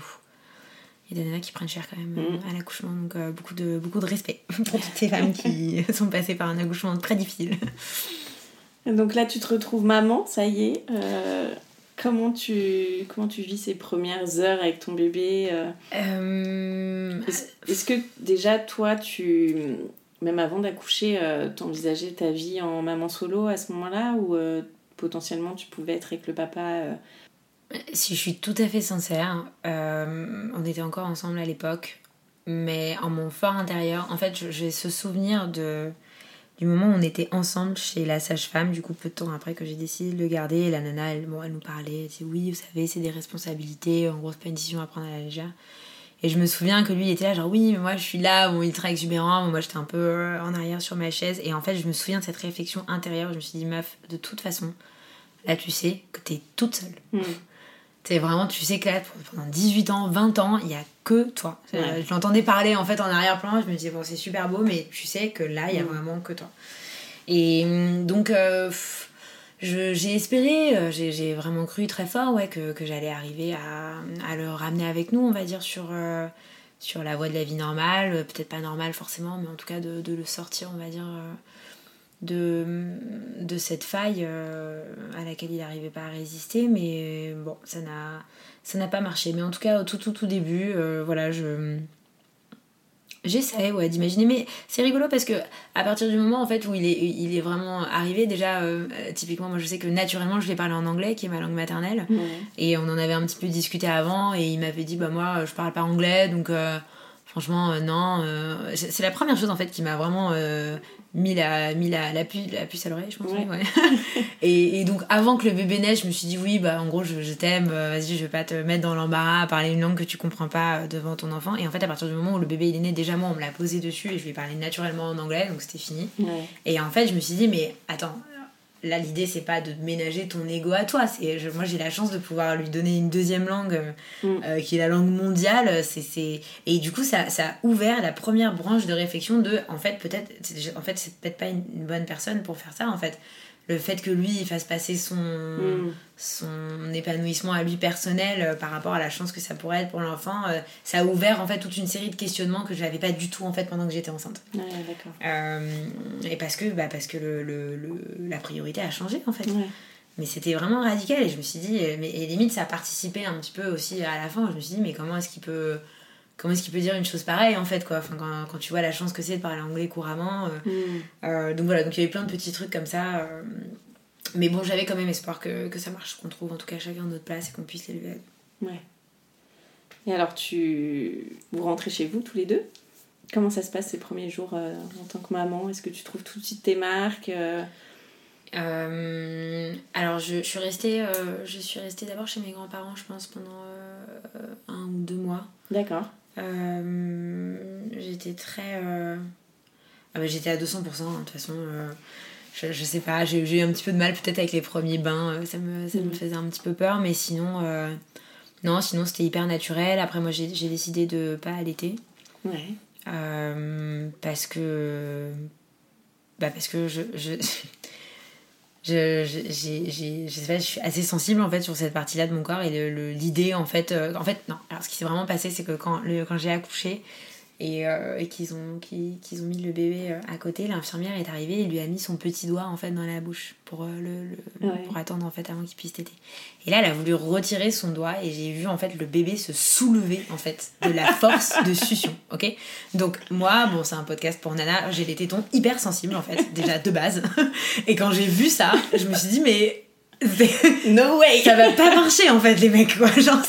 il y a des nanas qui prennent cher quand même mm. à l'accouchement, donc euh, beaucoup, de, beaucoup de respect pour toutes ces femmes qui sont passées par un accouchement très difficile. Donc là, tu te retrouves maman, ça y est. Euh, comment, tu, comment tu vis ces premières heures avec ton bébé Est-ce que déjà, toi, tu, même avant d'accoucher, t'envisageais ta vie en maman solo à ce moment-là ou potentiellement tu pouvais être avec le papa si je suis tout à fait sincère, euh, on était encore ensemble à l'époque, mais en mon fort intérieur, en fait, j'ai ce souvenir de du moment où on était ensemble chez la sage-femme, du coup, peu de temps après que j'ai décidé de le garder, la nana, elle, bon, elle nous parlait, elle disait oui, vous savez, c'est des responsabilités, en gros, c'est pas une décision à prendre à la légère. Et je me souviens que lui, il était là, genre oui, mais moi je suis là, bon, ultra exubérant, moi j'étais un peu euh, en arrière sur ma chaise. Et en fait, je me souviens de cette réflexion intérieure, je me suis dit, meuf, de toute façon, là tu sais que t'es toute seule. Mm. C'est vraiment, tu sais que là, pendant 18 ans, 20 ans, il y a que toi. Je l'entendais parler en fait en arrière-plan, je me disais, bon, c'est super beau, mais tu sais que là, il y a mm. vraiment que toi. Et mm, donc, euh, j'ai espéré, euh, j'ai vraiment cru très fort ouais, que, que j'allais arriver à, à, le ramener avec nous, on va dire, sur, euh, sur la voie de la vie normale. Peut-être pas normale forcément, mais en tout cas de, de le sortir, on va dire, de, de cette faille à laquelle il n'arrivait pas à résister. Mais bon, ça n'a ça n'a pas marché. Mais en tout cas, au tout, tout, tout début, euh, voilà, je. J'essaie ouais, d'imaginer, mais c'est rigolo parce que à partir du moment en fait où il est, il est vraiment arrivé, déjà euh, typiquement moi je sais que naturellement je vais parler en anglais qui est ma langue maternelle et on en avait un petit peu discuté avant et il m'avait dit bah moi je parle pas anglais donc euh, franchement non c'est la première chose en fait qui m'a vraiment mis la, mis la, la, puce, la puce à l'oreille, je pense. Ouais. et, et, donc, avant que le bébé naisse, je me suis dit, oui, bah, en gros, je, je t'aime, euh, vas-y, je vais pas te mettre dans l'embarras à parler une langue que tu comprends pas euh, devant ton enfant. Et en fait, à partir du moment où le bébé il est né, déjà, moi, on me l'a posé dessus et je lui ai parlé naturellement en anglais, donc c'était fini. Et en fait, je me suis dit, mais attends, là l'idée c'est pas de ménager ton ego à toi. C'est moi j'ai la chance de pouvoir lui donner une deuxième langue mm. euh, qui est la langue mondiale. C'est et du coup ça, ça a ouvert la première branche de réflexion de en fait peut-être en fait c'est peut-être pas une, bonne personne pour faire ça en fait le fait que lui il fasse passer son, mm. son épanouissement à lui personnel euh, par rapport à la chance que ça pourrait être pour l'enfant, euh, ça a ouvert en fait toute une série de questionnements que je n'avais pas du tout en fait pendant que j'étais enceinte. Ouais. Euh, et parce que, bah, parce que le, le, la priorité a changé en fait. Mais c'était vraiment radical et je me suis dit, mais, et limite ça a participé un petit peu aussi à la fin, je me suis dit, mais comment est-ce qu'il peut comment est-ce qu'il peut dire une chose pareille en fait quoi. Enfin, quand, quand tu vois la chance que c'est de parler anglais couramment euh, mm. euh, donc voilà donc il y avait plein de petits trucs comme ça euh, mais bon j'avais quand même espoir que, que ça marche qu'on trouve en tout cas chacun notre place et qu'on puisse l'élever ouais. Et alors tu vous rentrez chez vous tous les deux? Comment ça se passe ces premiers jours en tant que maman? Est-ce que tu trouves tout de suite tes marques alors je, je, suis restée je suis restée d'abord chez mes grands-parents je pense pendant un ou deux mois. D'accord j'étais très. Euh, ah bah, j'étais à 200%, hein, de toute façon. Euh, je, je, sais pas, j'ai eu un petit peu de mal peut-être avec les premiers bains, ça me, ça me mm. faisait un petit peu peur, mais sinon. non, sinon c'était hyper naturel. Après, moi j'ai décidé de pas allaiter. Ouais. parce que. Bah, parce que je, je, je, je suis assez sensible en fait sur cette partie-là de mon corps et l'idée en fait, euh, en fait non. Alors ce qui s'est vraiment passé, c'est que quand, le, quand j'ai accouché, et, euh, et qu'ils ont, ont mis le bébé euh, à côté, l'infirmière est arrivée et lui a mis son petit doigt en fait dans la bouche pour, euh, le, pour attendre en fait avant qu'il puisse téter. Et là, elle a voulu retirer son doigt et j'ai vu en fait le bébé se soulever en fait de la force de succion, ok? Donc moi, bon, c'est un podcast pour Nana, j'ai les tétons hyper sensibles en fait, déjà de base. Et quand j'ai vu ça, je me suis dit mais no way. Ça va pas marcher en fait les mecs quoi. Genre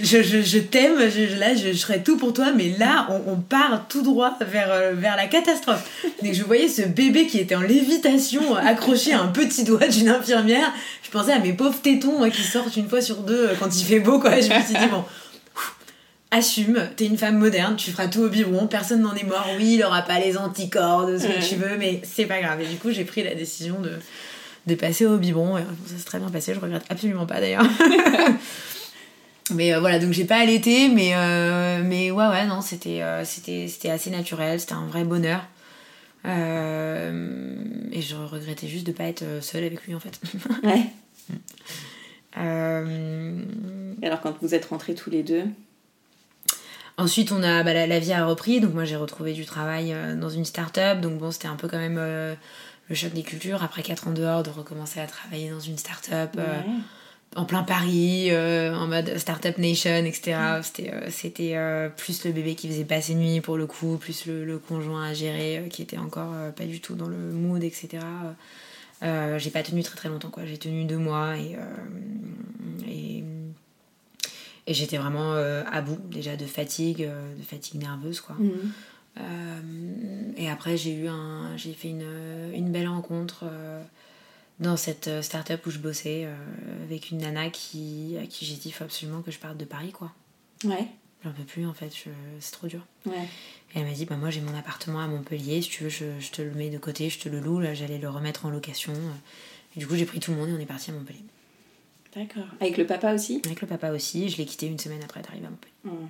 je, je, je t'aime je, là je, je tout pour toi mais là on, on part tout droit vers, euh, vers la catastrophe. Dès que je voyais ce bébé qui était en lévitation accroché à un petit doigt d'une infirmière. Je pensais à mes pauvres tétons qui sortent une fois sur deux euh, quand il fait beau quoi. Je me suis dit bon assume, t'es une femme moderne, tu feras tout au biberon, personne n'en est mort, oui, il aura pas les anticorps de ce que tu veux, mais c'est pas grave. Et du coup, j'ai pris la décision de, de passer au biberon. Et, ça s'est très bien passé, je regrette absolument pas d'ailleurs. mais euh, voilà, donc j'ai pas allaité, mais, euh, mais ouais, ouais, non, c'était euh, c'était c'était assez naturel, c'était un vrai bonheur. et je regrettais juste de pas être seule avec lui en fait. ouais. Et alors quand vous êtes rentrés tous les deux? Ensuite, on a, bah, la, la, vie a repris, donc moi j'ai retrouvé du travail dans une start-up, donc bon, c'était un peu quand même le choc des cultures, après 4 ans dehors, de recommencer à travailler dans une start-up euh, en plein Paris, euh, en mode start-up nation, etc. C'était euh, plus le bébé qui faisait passer nuit pour le coup, plus le, conjoint à gérer qui était encore pas du tout dans le mood, etc. j'ai pas tenu très très longtemps, quoi. J'ai tenu deux mois et, et, et j'étais vraiment à bout déjà de fatigue, de fatigue nerveuse, quoi. Mhm. Et après, j'ai eu un, j'ai fait une, une, belle rencontre dans cette start-up où je bossais avec une nana qui, à qui j'ai dit il faut absolument que je parte de Paris, quoi. Ouais. J'en peux plus en fait, c'est trop dur. Ouais. Et elle m'a dit bah moi j'ai mon appartement à Montpellier, si tu veux je, je, te le mets de côté, je te le loue, là j'allais le remettre en location. Et du coup j'ai pris tout le monde et on est parti à Montpellier. D'accord. Avec le papa aussi? Avec le papa aussi, je l'ai quitté une semaine après d'arriver à Montpellier.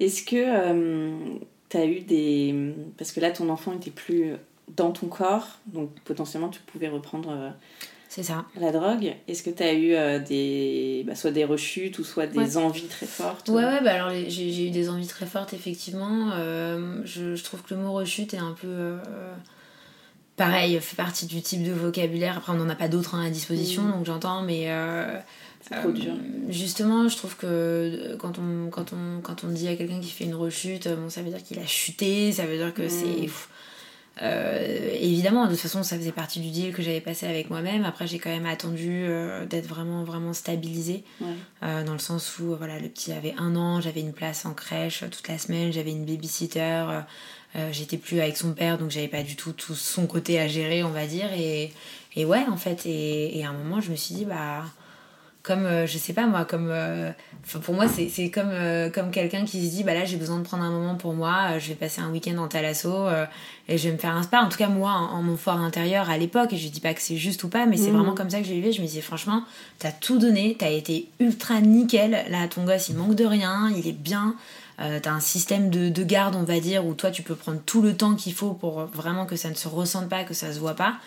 Est-ce que euh, tu as eu des... Parce que là ton enfant n'était plus dans ton corps, donc potentiellement tu pouvais reprendre... Euh, c'est ça. La drogue. Est-ce que tu as eu euh, des, bah, soit des rechutes ou soit des envies très fortes Ouais, ouais, bah alors j'ai eu des envies très fortes, effectivement. Euh, je, je, trouve que le mot rechute est un peu. Euh, pareil, fait partie du type de vocabulaire. Après, on n'en a pas d'autres hein, à disposition, mm. donc j'entends, mais. Dur. Justement, je trouve que quand on, quand on, quand on dit à quelqu'un qui fait une rechute, bon, ça veut dire qu'il a chuté, ça veut dire que mm. c'est euh, évidemment, de toute façon, ça faisait partie du deal que j'avais passé avec moi-même. Après, j'ai quand même attendu euh, d'être vraiment, vraiment stabilisée. Euh, dans le sens où voilà, le petit avait un an, j'avais une place en crèche toute la semaine, j'avais une babysitter. J'étais plus avec son père, donc j'avais pas du tout tout son côté à gérer, on va dire. Et, et ouais, en fait, et, et, à un moment, je me suis dit, bah comme euh, je sais pas moi comme euh, pour moi c'est comme euh, comme quelqu'un qui se dit bah là j'ai besoin de prendre un moment pour moi je vais passer un week-end en Talasso et je vais me faire un spa. En tout cas moi en, mon fort intérieur à l'époque et je dis pas que c'est juste ou pas mais c'est mmh. vraiment comme ça que je vivais je me disais franchement t'as tout donné t'as été ultra nickel. Là ton gosse il manque de rien il est bien. T'as un système de, de garde on va dire où toi tu peux prendre tout le temps qu'il faut pour vraiment que ça ne se ressente pas que ça se voit pas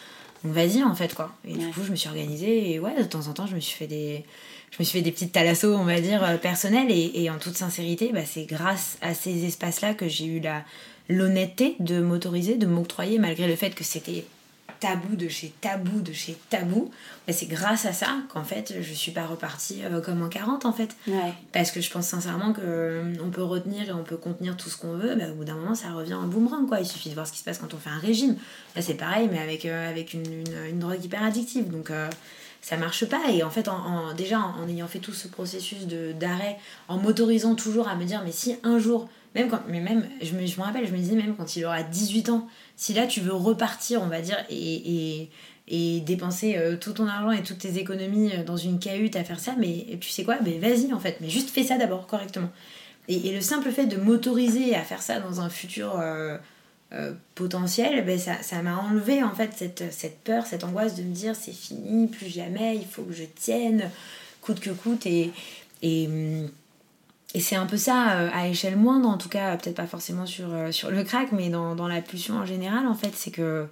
donc vas-y en fait quoi. Et du coup je me suis organisée et ouais de temps en temps je me suis fait des je me suis fait des petites talassos on va dire euh, personnelles et, et, en toute sincérité bah, c'est grâce à ces espaces là que j'ai eu la l'honnêteté de m'autoriser de m'octroyer malgré le fait que c'était tabou de chez tabou de chez tabou, c'est grâce à ça qu'en fait je suis pas repartie euh, comme en 40 en fait. Parce que je pense sincèrement qu'on euh, on peut retenir et on peut contenir tout ce qu'on veut, bah, au bout d'un moment ça revient en boomerang quoi. Il suffit de voir ce qui se passe quand on fait un régime. Là c'est pareil mais avec, euh, avec une, une, drogue hyper addictive. Donc ça marche pas et en fait en, déjà en, ayant fait tout ce processus de d'arrêt en m'autorisant toujours à me dire mais si un jour même quand mais même je me, je me rappelle je me disais même quand il aura 18 ans si là tu veux repartir, on va dire, et, et, dépenser euh, tout ton argent et toutes tes économies euh, dans une cahute à faire ça, mais tu sais quoi, mais vas-y en fait, mais juste fais ça d'abord correctement. Et, le simple fait de m'autoriser à faire ça dans un futur euh, potentiel, ben ça m'a enlevé en fait cette, cette peur, cette angoisse de me dire c'est fini, plus jamais, il faut que je tienne, coûte que coûte. Et, et, hum, et c'est un peu ça euh, à échelle moindre, en tout cas, peut-être pas forcément sur, euh, sur le crack, mais dans, dans, la pulsion en général, en fait, c'est que,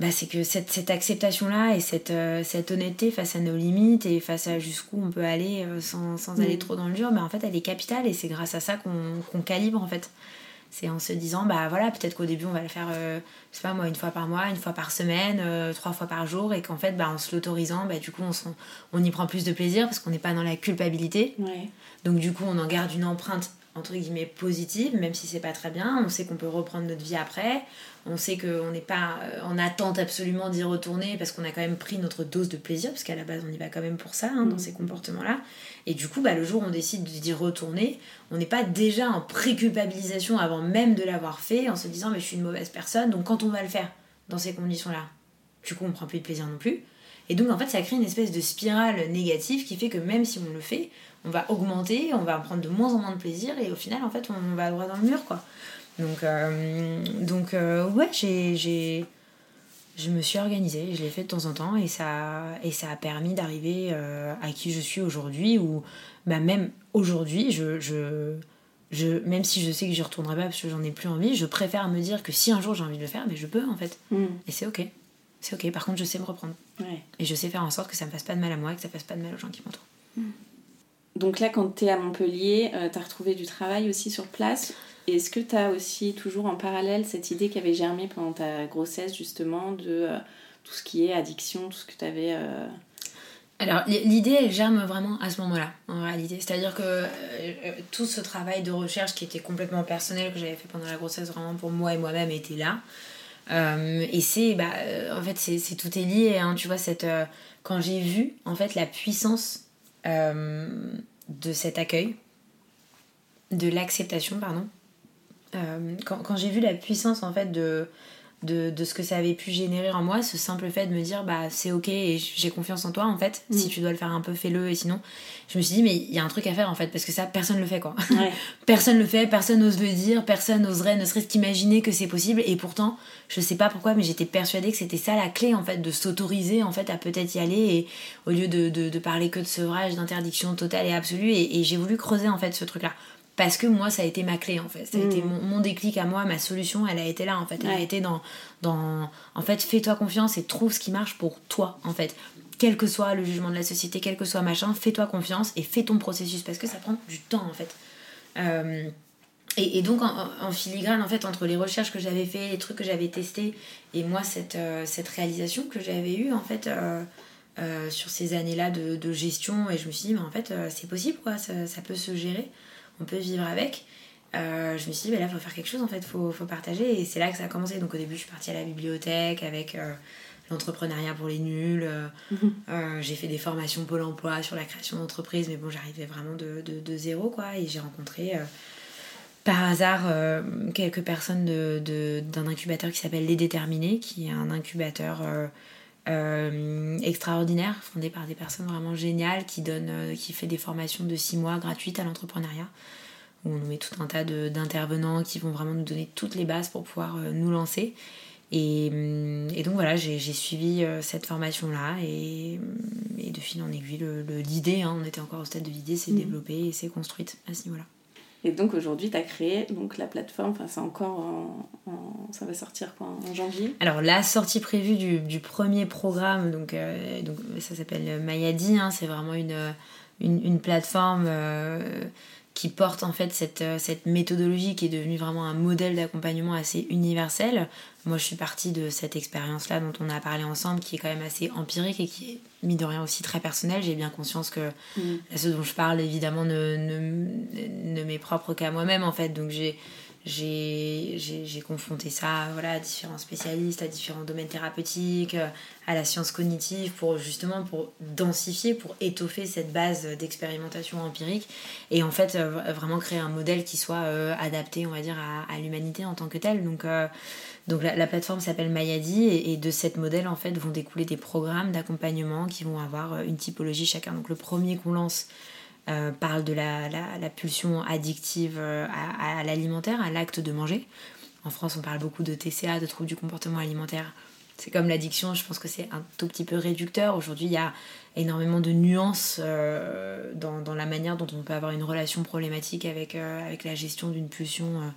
bah, c'est que cette, cette acceptation-là et cette, euh, cette honnêteté face à nos limites et face à jusqu'où on peut aller sans, sans aller mm. trop dans le dur, bah, en fait, elle est capitale et c'est grâce à ça qu'on calibre, en fait. C'est en se disant, bah voilà, peut-être qu'au début on va le faire, je sais pas moi, une fois par mois, une fois par semaine, trois fois par jour, et qu'en fait, bah, en se l'autorisant, bah, du coup, on, on y prend plus de plaisir parce qu'on n'est pas dans la culpabilité. Ouais. Donc du coup, on en garde une empreinte entre guillemets positive, même si c'est pas très bien. On sait qu'on peut reprendre notre vie après. On sait qu'on n'est pas euh, en attente absolument d'y retourner parce qu'on a quand même pris notre dose de plaisir, parce qu'à la base on y va quand même pour ça, hein, dans mm. ces comportements-là. Et du coup, bah, le jour où on décide d'y retourner, on n'est pas déjà en préculpabilisation avant même de l'avoir fait, en se disant mais je suis une mauvaise personne, donc quand on va le faire dans ces conditions-là, du coup on prend plus de plaisir non plus. Et donc en fait ça crée une espèce de spirale négative qui fait que même si on le fait, on va augmenter, on va prendre de moins en moins de plaisir et au final en fait on va droit dans le mur quoi. Donc, euh, donc euh, ouais, j'ai, j'ai, je me suis organisée, je l'ai fait de temps en temps et ça, et ça a permis d'arriver euh, à qui je suis aujourd'hui ou bah, même aujourd'hui, je, je, je, même si je sais que j'y retournerai pas parce que j'en ai plus envie, je préfère me dire que si un jour j'ai envie de le faire, mais je peux en fait. Mm. Et c'est ok. C'est ok. Par contre, je sais me reprendre. Et je sais faire en sorte que ça me fasse pas de mal à moi et que ça fasse pas de mal aux gens qui m'entourent. Mm. Donc là, quand tu es à Montpellier, euh, tu as retrouvé du travail aussi sur place. Est-ce que tu as aussi toujours en parallèle cette idée qui avait germé pendant ta grossesse, justement, de euh, tout ce qui est addiction, tout ce que tu avais. Euh, Alors, l'idée, elle germe vraiment à ce moment-là, en réalité. C'est-à-dire que tout ce travail de recherche qui était complètement personnel, que j'avais fait pendant la grossesse, vraiment pour moi et moi-même, était là. Et c'est, bah, en fait, c'est tout est lié, hein, tu vois, cette, quand j'ai vu, en fait, la puissance euh, de cet accueil, de l'acceptation, pardon, quand, quand j'ai vu la puissance en fait de de, de, ce que ça avait pu générer en moi, ce simple fait de me dire bah c'est ok et j'ai confiance en toi en fait, si mm. tu dois le faire un peu fais-le et sinon je me suis dit mais il y a un truc à faire en fait parce que ça personne le fait quoi. personne le fait, personne n'ose le dire, personne n'oserait ne serait-ce qu'imaginer que c'est possible et pourtant je sais pas pourquoi mais j'étais persuadée que c'était ça la clé en fait de s'autoriser en fait à peut-être y aller et au lieu de, de, de parler que de sevrage, d'interdiction totale et absolue et, et j'ai voulu creuser en fait ce truc là parce que moi ça a été ma clé en fait. Ça a été mm. mon, déclic à moi ma solution elle a été là en fait. Elle a été dans dans en fait fais-toi confiance et trouve ce qui marche pour toi en fait. Quel que soit le jugement de la société quel que soit machin fais-toi confiance et fais ton processus parce que ça prend du temps en fait. Euh, et, donc en, filigrane en fait entre les recherches que j'avais fait les trucs que j'avais testés et moi cette, euh, cette réalisation que j'avais eue en fait euh, sur ces années là de, de, gestion et je me suis dit mais en fait c'est possible quoi ça, ça peut se gérer on peut vivre avec. Euh, je me suis dit, bah là, il faut faire quelque chose, en fait, il faut, faut, partager. Et c'est là que ça a commencé. Donc au début, je suis partie à la bibliothèque avec euh, l'entrepreneuriat pour les nuls. Euh, j'ai fait des formations Pôle emploi sur la création d'entreprise, mais bon, j'arrivais vraiment de, de, zéro, quoi. Et j'ai rencontré par hasard quelques personnes d'un de, d'un incubateur qui s'appelle Les Déterminés, qui est un incubateur extraordinaire, fondé par des personnes vraiment géniales, qui, donne, qui fait des formations de six mois gratuites à l'entrepreneuriat où on nous met tout un tas d'intervenants qui vont vraiment nous donner toutes les bases pour pouvoir euh, nous lancer. Et, et, donc voilà, j'ai suivi euh, cette formation-là et, et, de fil en aiguille, l'idée, le, hein, on était encore au stade de l'idée, s'est mmh. développée et s'est construite à ce niveau-là. Et donc aujourd'hui, tu as créé donc, la plateforme, enfin c'est encore en, ça va sortir quoi, en janvier. Alors la sortie prévue du, du premier programme, donc, euh, donc ça s'appelle Mayadi, hein, c'est vraiment une, une, une plateforme qui porte en fait cette, euh, cette méthodologie qui est devenue vraiment un modèle d'accompagnement assez universel. Moi je suis partie de cette expérience-là dont on a parlé ensemble qui est quand même assez empirique et qui est mis de rien aussi très personnel. J'ai bien conscience que mm. ce dont je parle évidemment ne, ne, ne m'est propre qu'à moi-même en fait. Donc j'ai j'ai confronté ça voilà, à différents spécialistes, à différents domaines thérapeutiques, euh, à la science cognitive, pour justement pour densifier, pour étoffer cette base d'expérimentation empirique et en fait euh, vraiment créer un modèle qui soit euh, adapté, on va dire, à, l'humanité en tant que telle. Donc, donc la, plateforme s'appelle Mayadi et, et, de cette modèle en fait vont découler des programmes d'accompagnement qui vont avoir une typologie chacun. Donc le premier qu'on lance euh, parle de la, la, pulsion addictive euh, à, l'alimentaire, à l'acte de manger. En France, on parle beaucoup de TCA, de troubles du comportement alimentaire. C'est comme l'addiction, je pense que c'est un tout petit peu réducteur. Aujourd'hui, il y a énormément de nuances euh, dans, dans, la manière dont on peut avoir une relation problématique avec, avec la gestion d'une pulsion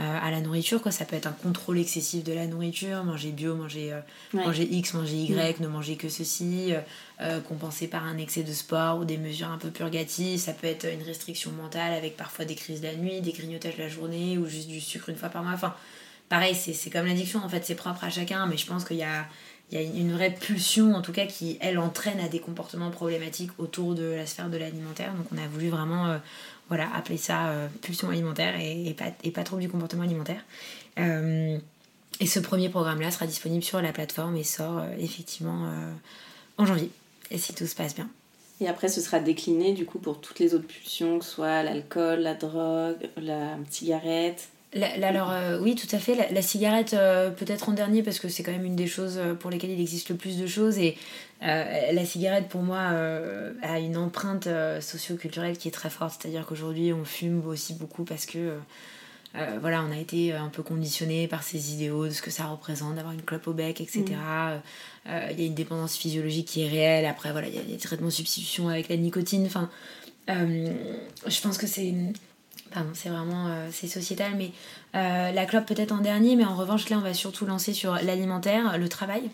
à la nourriture. Quoi. Ça peut être un contrôle excessif de la nourriture, manger bio, manger, euh, manger X, manger Y, ne manger que ceci, euh, compensé par un excès de sport ou des mesures un peu purgatives. Ça peut être une restriction mentale avec parfois des crises la nuit, des grignotages la journée ou juste du sucre une fois par mois. Enfin, pareil, c'est comme l'addiction, en fait, c'est propre à chacun, mais je pense qu'il y a il y a une vraie pulsion en tout cas qui elle entraîne à des comportements problématiques autour de la sphère de l'alimentaire donc on a voulu vraiment voilà, appeler ça euh, pulsion alimentaire et, pas, trop du comportement alimentaire. Euh, et ce premier programme-là sera disponible sur la plateforme et sort euh, effectivement en janvier, et si tout se passe bien. Et après, ce sera décliné du coup pour toutes les autres pulsions, que ce soit l'alcool, la drogue, la cigarette. Alors oui, tout à fait. La, cigarette peut-être en dernier parce que c'est quand même une des choses pour lesquelles il existe le plus de choses et euh, la cigarette, pour moi, euh, a une empreinte euh, socio-culturelle qui est très forte. C'est-à-dire qu'aujourd'hui, on fume aussi beaucoup parce que voilà, on a été un peu conditionné par ces idéaux de ce que ça représente d'avoir une clope au bec, etc. Mm. Il y a une dépendance physiologique qui est réelle. Après, voilà, il y a des traitements de substitution avec la nicotine. Enfin, je pense que c'est c'est vraiment c'est sociétal, mais la clope peut-être en dernier, mais en revanche là on va surtout lancer sur l'alimentaire, le travail,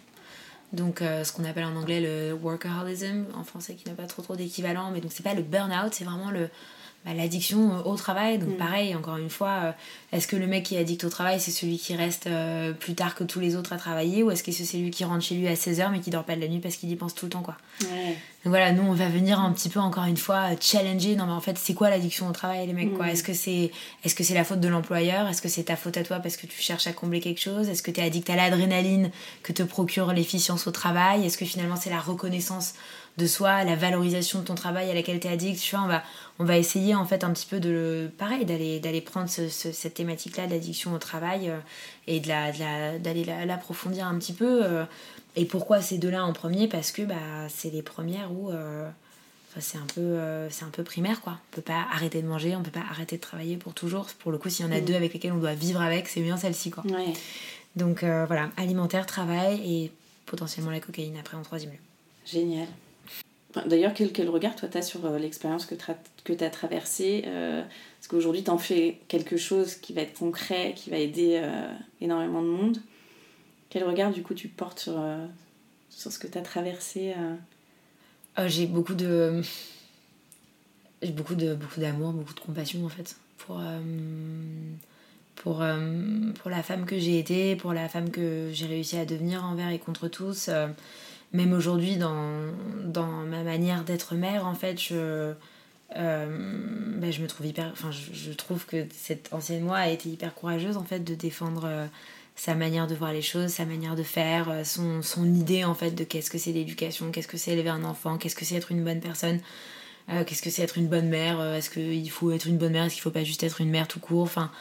donc euh, ce qu'on appelle en anglais le workaholism, en français qui n'a pas trop trop d'équivalent, mais donc c'est pas le burn-out, c'est vraiment le bah, l'addiction au travail. Donc mm. pareil, encore une fois, euh, est-ce que le mec qui est addict au travail, c'est celui qui reste euh, plus tard que tous les autres à travailler, ou est-ce que c'est celui qui rentre chez lui à 16h mais qui dort pas de la nuit parce qu'il y pense tout le temps quoi? Donc voilà, nous on va venir un petit peu encore une fois challenger. Non mais en fait c'est quoi l'addiction au travail les mecs quoi? Mm. Est-ce que c'est est-ce que c'est la faute de l'employeur? Est-ce que c'est ta faute à toi parce que tu cherches à combler quelque chose? Est-ce que tu es addict à l'adrénaline que te procure l'efficience au travail? Est-ce que finalement c'est la reconnaissance de soi, la valorisation de ton travail à laquelle tu es addict. Tu vois, on va, on va essayer en fait un petit peu de pareil d'aller d'aller prendre cette thématique là d'addiction au travail et de la d'aller l'approfondir un petit peu et pourquoi ces deux là en premier? Parce que bah c'est les premières où c'est un peu euh, c'est un peu primaire quoi. On peut pas arrêter de manger on peut pas arrêter de travailler pour toujours. Pour le coup s'il y en a mm. deux avec lesquelles on doit vivre avec c'est bien celle-ci quoi. Donc euh, voilà. Alimentaire travail et potentiellement la cocaïne après en troisième lieu. Génial D'ailleurs, quel, regard toi tu as sur euh, l'expérience que tu as traversée Parce qu'aujourd'hui, tu en fais quelque chose qui va être concret, qui va aider énormément de monde. Quel regard du coup tu portes sur, sur ce que tu as traversé euh, j'ai beaucoup de j'ai beaucoup de beaucoup d'amour beaucoup de compassion en fait pour euh, pour euh, pour la femme que j'ai été pour la femme que j'ai réussi à devenir envers et contre tous même aujourd'hui dans, dans ma manière d'être mère en fait je ben, je me trouve hyper enfin je, trouve que cette ancienne moi a été hyper courageuse en fait de défendre sa manière de voir les choses, sa manière de faire, euh, son, son idée en fait de qu'est-ce que c'est l'éducation, qu'est-ce que c'est élever un enfant, qu'est-ce que c'est être une bonne personne, euh, qu'est-ce que c'est être une bonne mère, euh, est-ce qu'il faut être une bonne mère, est-ce qu'il faut pas juste être une mère tout court, enfin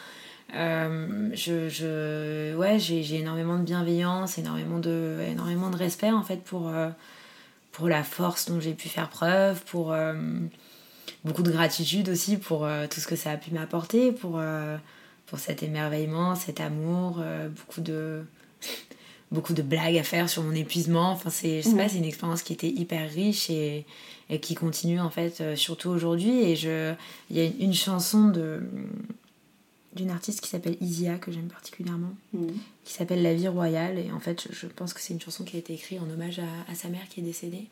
je, je, ouais j'ai énormément de bienveillance, énormément de, énormément de respect en fait pour, pour la force dont j'ai pu faire preuve, pour beaucoup de gratitude aussi pour tout ce que ça a pu m'apporter, pour pour cet émerveillement, cet amour, euh, beaucoup de beaucoup de blagues à faire sur mon épuisement. Enfin, c'est, je sais pas, c'est une expérience qui était hyper riche et, et qui continue en fait, euh, surtout aujourd'hui. Et je, il y a une, chanson de d'une artiste qui s'appelle Isia que j'aime particulièrement, mhm. qui s'appelle La vie royale. Et en fait, je, pense que c'est une chanson qui a été écrite en hommage à, à sa mère qui est décédée.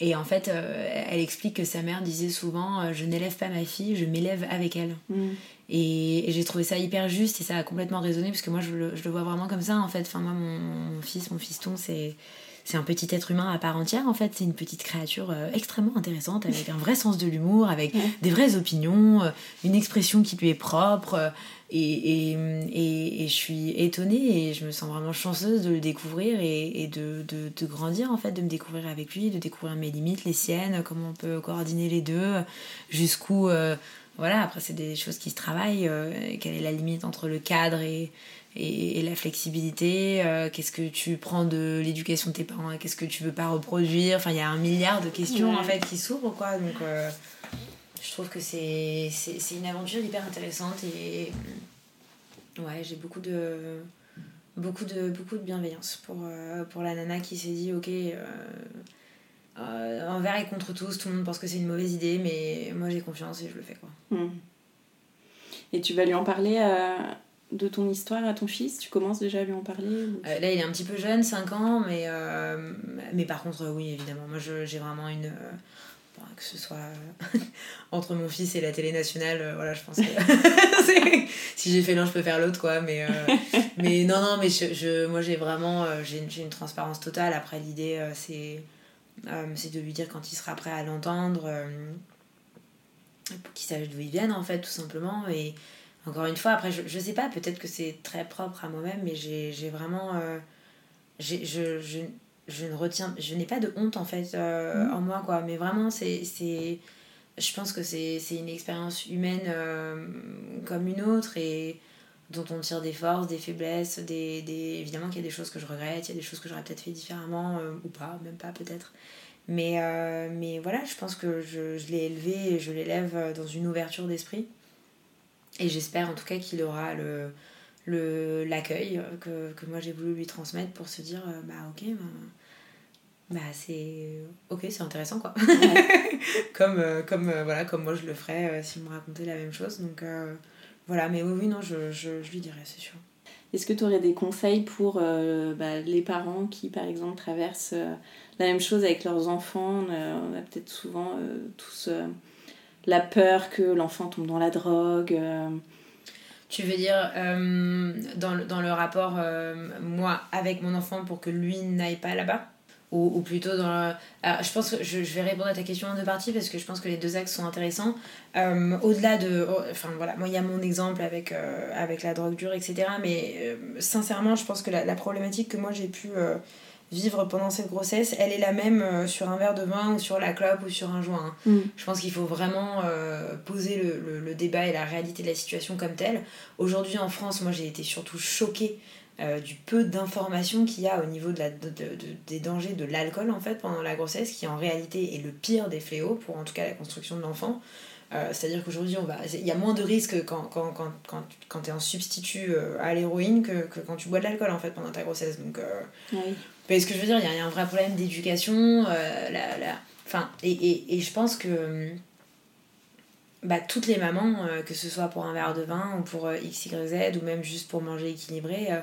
Et en fait, euh, elle explique que sa mère disait souvent Je n'élève pas ma fille, je m'élève avec elle. Mhm. Et, j'ai trouvé ça hyper juste et ça a complètement résonné parce que moi je le, je le vois vraiment comme ça en fait. Enfin, moi, mon, fils, mon fiston, c'est c'est un petit être humain à part entière en fait. C'est une petite créature euh, extrêmement intéressante avec un vrai sens de l'humour, avec des vraies opinions, euh, une expression qui lui est propre. Euh, et, et, et, je suis étonnée et je me sens vraiment chanceuse de le découvrir et, de, de, de, grandir en fait, de me découvrir avec lui, de découvrir mes limites, les siennes, comment on peut coordonner les deux, jusqu'où voilà, après, c'est des choses qui se travaillent. Quelle est la limite entre le cadre et, et, la flexibilité euh, Qu'est-ce que tu prends de l'éducation de tes parents Qu'est-ce que tu veux pas reproduire? Enfin, il y a un milliard de questions en fait qui s'ouvrent, quoi. Donc, euh, je trouve que c'est une aventure hyper intéressante et ouais, j'ai beaucoup de beaucoup de beaucoup de bienveillance pour, pour la nana qui s'est dit ok euh, envers et contre tous, tout le monde pense que c'est une mauvaise idée, mais moi j'ai confiance et je le fais quoi. Hmm. Et tu vas lui en parler euh, de ton histoire à ton fils Tu commences déjà à lui en parler euh, Là il est un petit peu jeune, 5 ans, mais, mais par contre oui évidemment, moi j'ai vraiment une... que ce soit entre mon fils et la télé nationale, voilà je pense que si j'ai fait l'un je peux faire l'autre quoi, mais, mais non non mais je, je moi j'ai vraiment j'ai une transparence totale, après l'idée c'est euh, de lui dire quand il sera prêt à l'entendre, euh, qu'il sache d'où il vient en fait, tout simplement. Et encore une fois, après, je, je sais pas, peut-être que c'est très propre à moi-même, mais j'ai vraiment. Euh, je, je, je, ne retiens. Je n'ai pas de honte en fait mmh. en moi, quoi. Mais vraiment, c'est. Je pense que c'est une expérience humaine comme une autre et dont on tire des forces, des faiblesses, des, des... évidemment qu'il y a des choses que je regrette, il y a des choses que j'aurais peut-être fait différemment, euh, ou pas, même pas peut-être. Mais, euh, mais voilà, je pense que je, je l'ai élevé et je l'élève dans une ouverture d'esprit. Et j'espère en tout cas qu'il aura le le l'accueil que, que, moi j'ai voulu lui transmettre pour se dire euh, bah ok bah, bah c'est ok c'est intéressant quoi. Comme comme voilà comme moi je le ferais s'il me racontait la même chose. Donc voilà, mais oui, oui, non, je, je, je lui dirais, c'est sûr. Est-ce que tu aurais des conseils pour euh, bah, les parents qui, par exemple, traversent euh, la même chose avec leurs enfants? On a, peut-être souvent euh, tous la peur que l'enfant tombe dans la drogue. Tu veux dire dans, le, dans le rapport, moi, avec mon enfant, pour que lui n'aille pas là-bas? Ou, ou, plutôt dans je pense que je, vais répondre à ta question en deux parties parce que je pense que les deux axes sont intéressants. Euh, au-delà de... Enfin voilà, moi il y a mon exemple avec, euh, avec la drogue dure, etc. Mais euh, sincèrement, je pense que la problématique que moi j'ai pu vivre pendant cette grossesse, elle est la même euh, sur un verre de vin ou sur la clope ou sur un joint. hein. Mm. Je pense qu'il faut vraiment euh, poser le, le- le débat et la réalité de la situation comme telle. Aujourd'hui en France, moi j'ai été surtout choquée euh, du peu d'informations qu'il y a au niveau de la, de- de- de- des dangers de l'alcool en fait pendant la grossesse, qui en réalité est le pire des fléaux pour en tout cas la construction de l'enfant. Euh, C'est-à-dire qu'aujourd'hui, va, il y a moins de risques quand, quand, quand, quand, quand tu es en substitut à l'héroïne que, que quand tu bois de l'alcool en fait pendant ta grossesse. Donc, euh, Oui. Mais ce que je veux dire, il y, a- un vrai problème d'éducation. euh, la, la... Et, et, et je pense que hum, bah, toutes les mamans, euh, que ce soit pour un verre de vin ou pour euh, X, Y, Z, ou même juste pour manger équilibré, euh,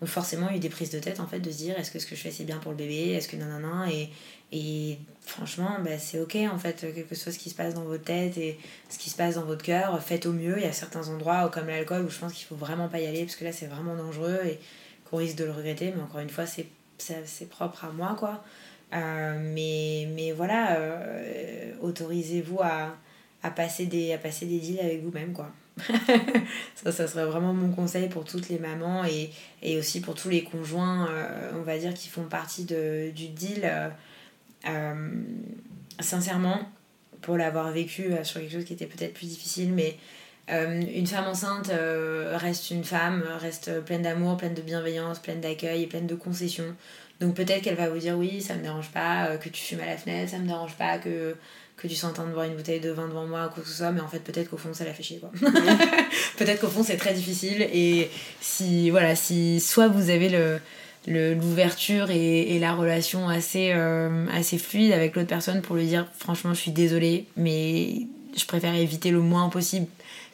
ont forcément eu des prises de tête en fait de se dire est-ce que ce que je fais c'est bien pour le bébé, est-ce que nanana, et, et franchement, bah, c'est ok en fait, quel que soit ce qui se passe dans votre tête et ce qui se passe dans votre cœur, faites au mieux. Il y a certains endroits comme l'alcool où je pense qu'il faut vraiment pas y aller parce que là c'est vraiment dangereux et qu'on risque de le regretter, mais encore une fois, c'est c'est propre à moi quoi. Euh, mais, mais voilà, euh, autorisez-vous à, à, passer des, à passer des deals avec vous-même quoi. ça, ça serait vraiment mon conseil pour toutes les mamans et, et aussi pour tous les conjoints, euh, on va dire, qui font partie de, du deal. sincèrement, pour l'avoir vécu sur quelque chose qui était peut-être plus difficile, mais euh, une femme enceinte euh, reste une femme, reste pleine d'amour, pleine de bienveillance, pleine d'accueil et pleine de concessions. Donc peut-être qu'elle va vous dire oui, ça me dérange pas euh, que tu fumes à la fenêtre, ça me dérange pas que, que tu sois en train de boire une bouteille de vin devant moi ou quoi que ce soit, mais en fait peut-être qu'au fond ça la fait chier quoi. peut-être qu'au fond c'est très difficile et si voilà, si soit vous avez le l'ouverture et, et la relation assez, assez fluide avec l'autre personne pour lui dire franchement je suis désolée mais je préfère éviter le moins possible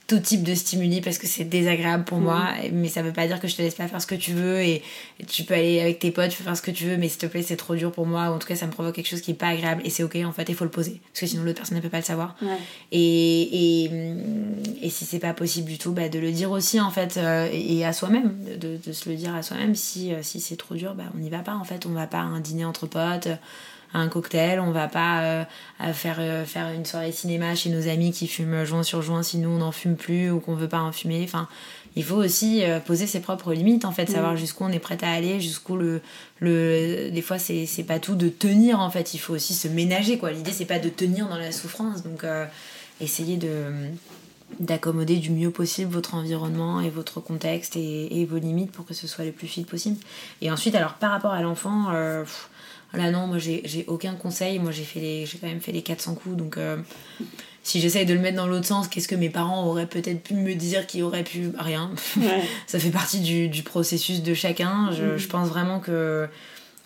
tout type de stimuli parce que c'est désagréable pour moi mais ça veut pas dire que je te laisse pas faire ce que tu veux et, et tu peux aller avec tes potes tu peux faire ce que tu veux mais s'il te plaît c'est trop dur pour moi ou en tout cas ça me provoque quelque chose qui est pas agréable et c'est ok en fait il faut le poser parce que sinon l'autre personne ne peut pas le savoir Ouais. et, et, et si c'est pas possible du tout, bah, de le dire aussi en fait, euh, et et à soi-même, de, de se le dire à soi-même. Si, euh, si c'est trop dur, bah, on n'y va pas en fait. On va pas à un dîner entre potes, à un cocktail, on va pas euh, à faire, euh, faire une soirée cinéma chez nos amis qui fument joint sur joint si nous on n'en fume plus ou qu'on veut pas en fumer. Enfin, il faut aussi euh, poser ses propres limites en fait, savoir jusqu'où on est prêt à aller, jusqu'où le, le des fois c'est c'est pas tout de tenir en fait, il faut aussi se ménager quoi. L'idée c'est pas de tenir dans la souffrance donc essayez de d'accommoder du mieux possible votre environnement et votre contexte et, et vos limites pour que ce soit le plus fluide possible. Et ensuite, alors par rapport à l'enfant, euh, pff, là non, moi j'ai aucun conseil. Moi j'ai fait les, j'ai quand même fait les 400 coups, donc euh, si j'essaye de le mettre dans l'autre sens, qu'est-ce que mes parents auraient peut-être pu me dire qui aurait pu rien? Ouais. ça fait partie du, du processus de chacun. Je, je pense vraiment que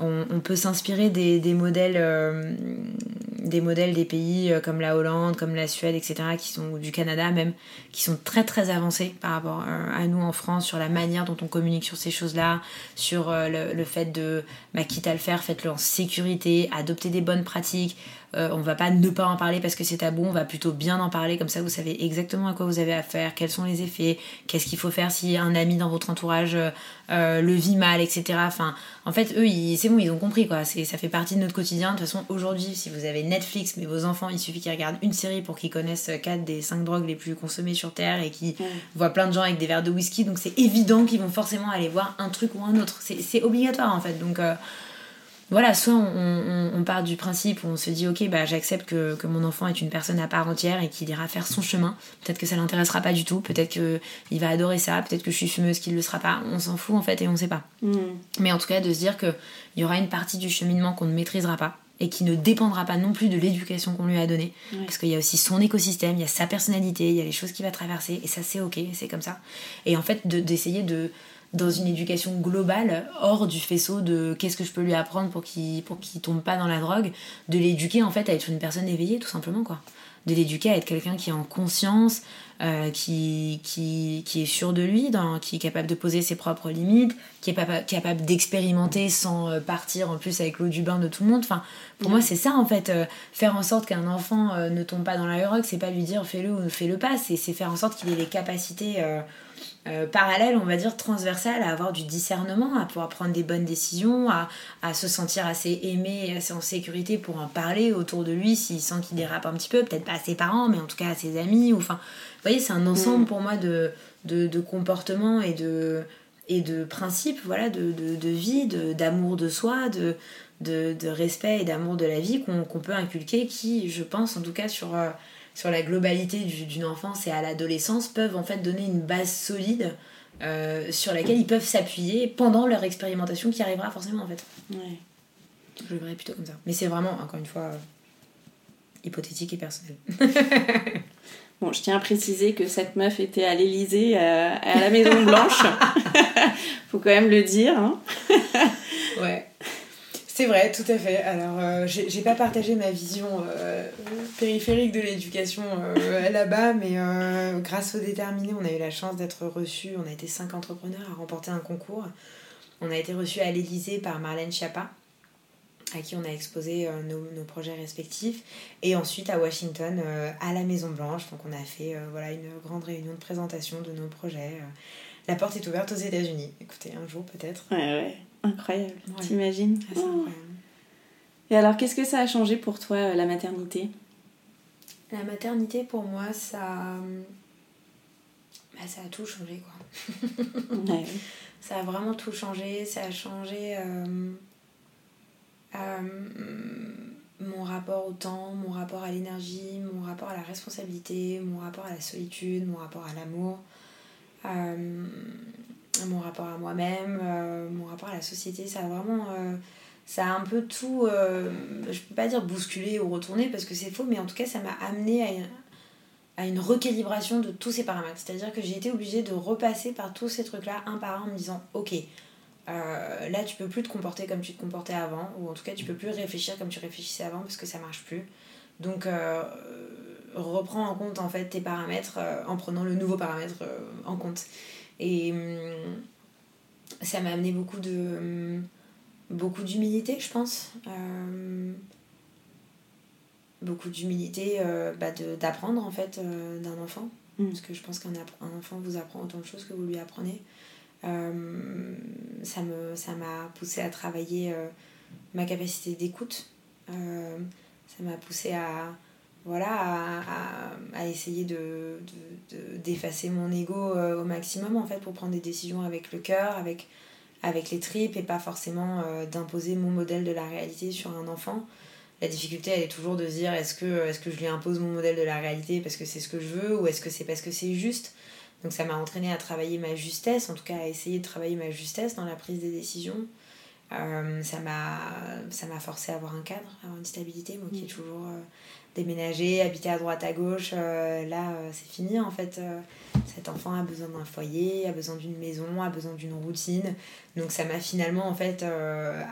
on, peut s'inspirer des, modèles euh, des modèles des pays euh, comme la Hollande, comme la Suède, etc., qui sont ou du Canada même, qui sont très très avancés par rapport euh, à nous en France sur la manière dont on communique sur ces choses-là, sur le, le fait de, bah, quitte à le faire, faites-le en sécurité, adopter des bonnes pratiques. Euh, on va pas ne pas en parler parce que c'est tabou, on va plutôt bien en parler, comme ça vous savez exactement à quoi vous avez affaire, quels sont les effets, qu'est-ce qu'il faut faire si un ami dans votre entourage euh, le vit mal, etc. Enfin, en fait, eux, c'est bon, ils ont compris quoi. Ça fait partie de notre quotidien. De toute façon, aujourd'hui, si vous avez Netflix, mais vos enfants, il suffit qu'ils regardent une série pour qu'ils connaissent 4 des 5 drogues les plus consommées sur Terre et qui voient plein de gens avec des verres de whisky. Donc c'est évident qu'ils vont forcément aller voir un truc ou un autre. C'est, c'est obligatoire en fait. Donc. euh, voilà, soit on, on- on part du principe où on se dit ok bah j'accepte que, que mon enfant est une personne à part entière et qu'il ira faire son chemin. Peut-être que ça l'intéressera pas du tout, peut-être que il va adorer ça, peut-être que je suis fumeuse qu'il le sera pas. On s'en fout en fait et on sait pas. Mm. Mais en tout cas de se dire que il y aura une partie du cheminement qu'on ne maîtrisera pas et qui ne dépendra pas non plus de l'éducation qu'on lui a donnée. Parce qu'il y a aussi son écosystème, il y a sa personnalité, il y a les choses qu'il va traverser, et ça c'est ok, c'est comme ça. Et en fait, de- d'essayer de, dans une éducation globale, hors du faisceau de qu'est-ce que je peux lui apprendre pour qu'il pour qu'il tombe pas dans la drogue, de l'éduquer en fait à être une personne éveillée, tout simplement quoi. De l'éduquer à être quelqu'un qui est en conscience, euh, qui, qui, qui est sûr de lui, dans, qui est capable de poser ses propres limites, qui est papa- capable d'expérimenter sans euh, partir en plus avec l'eau du bain de tout le monde. Enfin, pour moi, c'est ça en fait. euh, faire en sorte qu'un enfant euh, ne tombe pas dans la drogue, c'est pas lui dire fais-le ou fais-le pas, c'est c'est faire en sorte qu'il ait les capacités. Euh, parallèles, on va dire transversales, à avoir du discernement, à pouvoir prendre des bonnes décisions, à, à se sentir assez aimé et assez en sécurité pour en parler autour de lui s'il sent qu'il dérape un petit peu, peut-être pas à ses parents, mais en tout cas à ses amis. Ou, enfin, vous voyez, c'est un ensemble pour moi de, de, de comportements et de, et de principes voilà, de, de, de vie, d'amour de, soi, de, de, respect et d'amour de la vie qu'on peut inculquer qui, je pense, en tout cas sur, euh, sur la globalité d'une enfance et à l'adolescence, peuvent en fait donner une base solide euh, sur laquelle ils peuvent s'appuyer pendant leur expérimentation qui arrivera forcément en fait. Ouais. Je le verrais plutôt comme ça. Mais c'est vraiment, encore une fois, euh, hypothétique et personnel. Bon, je tiens à préciser que cette meuf était à l'Elysée, à la Maison Blanche. Faut quand même le dire. Hein. ouais. C'est vrai, tout à fait. Alors, euh, j'ai pas partagé ma vision euh, périphérique de l'éducation euh, là-bas, mais grâce au déterminé, on a eu la chance d'être reçus. On a été cinq entrepreneurs à remporter un concours. On a été reçus à l'Élysée par Marlène Schiappa, à qui on a exposé nos, projets respectifs. Et ensuite à Washington, à la Maison Blanche. Donc, on a fait voilà, une grande réunion de présentation de nos projets. La porte est ouverte aux États-Unis. Écoutez, un jour peut-être. Ouais. Incroyable, t'imagines ah, oh. Et alors, qu'est-ce que ça a changé pour toi, euh, la maternité? La maternité, pour moi, ça... Bah, ça a tout changé, quoi. Ça a vraiment tout changé. Ça a changé euh, euh, mon rapport au temps, mon rapport à l'énergie, mon rapport à la responsabilité, mon rapport à la solitude, mon rapport à l'amour mon rapport à moi-même, euh, mon rapport à la société, ça a vraiment. Euh, ça a un peu tout. Euh, je peux pas dire bousculé ou retourné parce que c'est faux, mais en tout cas, ça m'a amené à une, recalibration de tous ces paramètres. C'est-à-dire que j'ai été obligée de repasser par tous ces trucs-là un par un en me disant Ok, là, tu peux plus te comporter comme tu te comportais avant, ou en tout cas, tu peux plus réfléchir comme tu réfléchissais avant parce que ça marche plus. Donc, reprends en compte en fait tes paramètres en prenant le nouveau paramètre en compte. Et hum, ça m'a amené beaucoup de hum, beaucoup d'humilité, je pense. Euh, beaucoup d'humilité euh, bah d'apprendre en fait euh, d'un enfant. Mm. Parce que je pense qu'un enfant vous apprend autant de choses que vous lui apprenez. ça m'a ça poussé à travailler ma capacité d'écoute. ça m'a poussé à, voilà, à, essayer de, d'effacer mon ego euh, au maximum en fait pour prendre des décisions avec le cœur, avec, avec les tripes et pas forcément euh, d'imposer mon modèle de la réalité sur un enfant. La difficulté elle est toujours de se dire est-ce que, est-ce que je lui impose mon modèle de la réalité parce que c'est ce que je veux ou est-ce que c'est parce que c'est juste? Donc ça m'a entraîné à travailler ma justesse, en tout cas à essayer de travailler ma justesse dans la prise des décisions. Euh, ça m'a ça m'a forcé à avoir un cadre, à avoir une stabilité, moi qui est mm. toujours déménager, habiter à droite à gauche, euh, là euh, c'est fini en fait. Euh, cet enfant a besoin d'un foyer, a besoin d'une maison, a besoin d'une routine. Donc ça m'a finalement en fait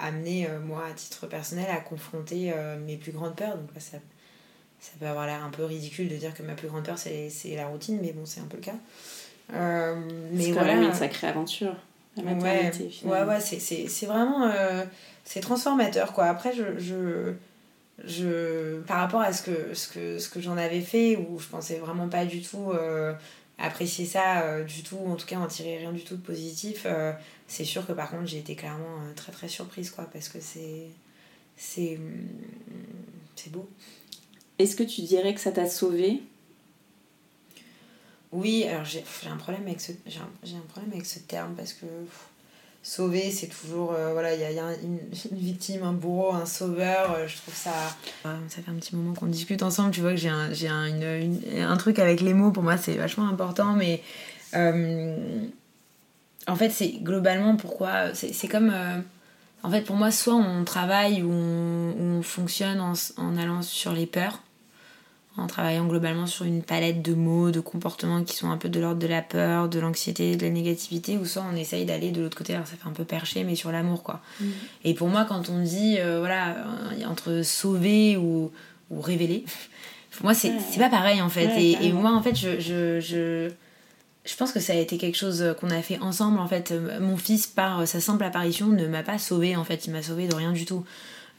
amené moi à titre personnel à confronter mes plus grandes peurs. Donc là ça, ça peut avoir l'air un peu ridicule de dire que ma plus grande peur c'est la routine, mais bon c'est un peu le cas. mais c'est quand même une sacrée aventure. La maternité, ouais, ouais, ouais c'est vraiment c'est transformateur quoi. Après je, je je, par rapport à ce que, ce que, ce que j'en avais fait, où je pensais vraiment pas du tout euh, apprécier ça, euh, du tout, en tout cas en tirer rien du tout de positif, euh, c'est sûr que par contre j'ai été clairement très très surprise, quoi, parce que c'est. C'est. C'est beau. Est-ce que tu dirais que ça t'a sauvé Oui, alors j'ai un, problème avec ce, un, un problème avec ce terme parce que sauver, c'est toujours. Euh, voilà, il y a, une, victime, un bourreau, un sauveur. Euh, je trouve ça. Ça fait un petit moment qu'on discute ensemble. Tu vois que j'ai un, un, un, truc avec les mots. Pour moi, c'est vachement important. Mais. Euh, en fait, c'est globalement pourquoi. C'est comme. en fait, pour moi, soit on travaille ou on, on fonctionne en allant sur les peurs en travaillant globalement sur une palette de mots, de comportements qui sont un peu de l'ordre de la peur, de l'anxiété, de la négativité, ou soit on essaye d'aller de l'autre côté, alors ça fait un peu perché, mais sur l'amour, quoi. Mm. Et pour moi, quand on dit, euh, voilà, euh, entre sauver ou, ou révéler, pour moi, c'est pas pareil, en fait. et, moi, en fait, je, je, je, je, pense que ça a été quelque chose qu'on a fait ensemble, en fait. Mon fils, par sa simple apparition, ne m'a pas sauvé, en fait. Il m'a sauvé de rien du tout.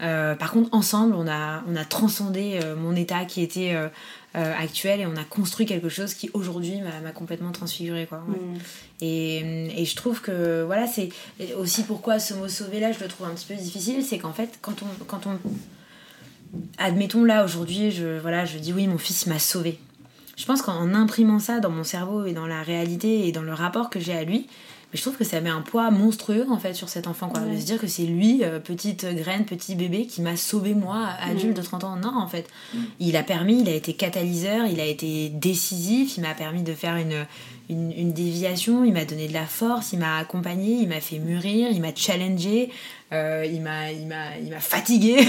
Euh, par contre, ensemble, on a, on a transcendé euh, mon état qui était euh, actuel et on a construit quelque chose qui aujourd'hui m'a complètement transfiguré. Quoi, mm. et, et, je trouve que voilà, c'est aussi pourquoi ce mot sauver là, je le trouve un petit peu difficile. C'est qu'en fait, quand on, quand on. Admettons là, aujourd'hui, je, voilà, je dis oui, mon fils m'a sauvé. Je pense qu'en imprimant ça dans mon cerveau et dans la réalité et dans le rapport que j'ai à lui, Mais je trouve que ça met un poids monstrueux en fait sur cet enfant, quoi. De se dire que c'est lui, euh, petite graine, petit bébé, qui m'a sauvé moi, adulte de 30 ans. Non, en fait. Il a permis, il a été catalyseur, il a été décisif, il m'a permis de faire une, une, une déviation, il m'a donné de la force, il m'a accompagné, il m'a fait mûrir, il m'a challengé. Euh, il m'a il m'a il m'a fatigué.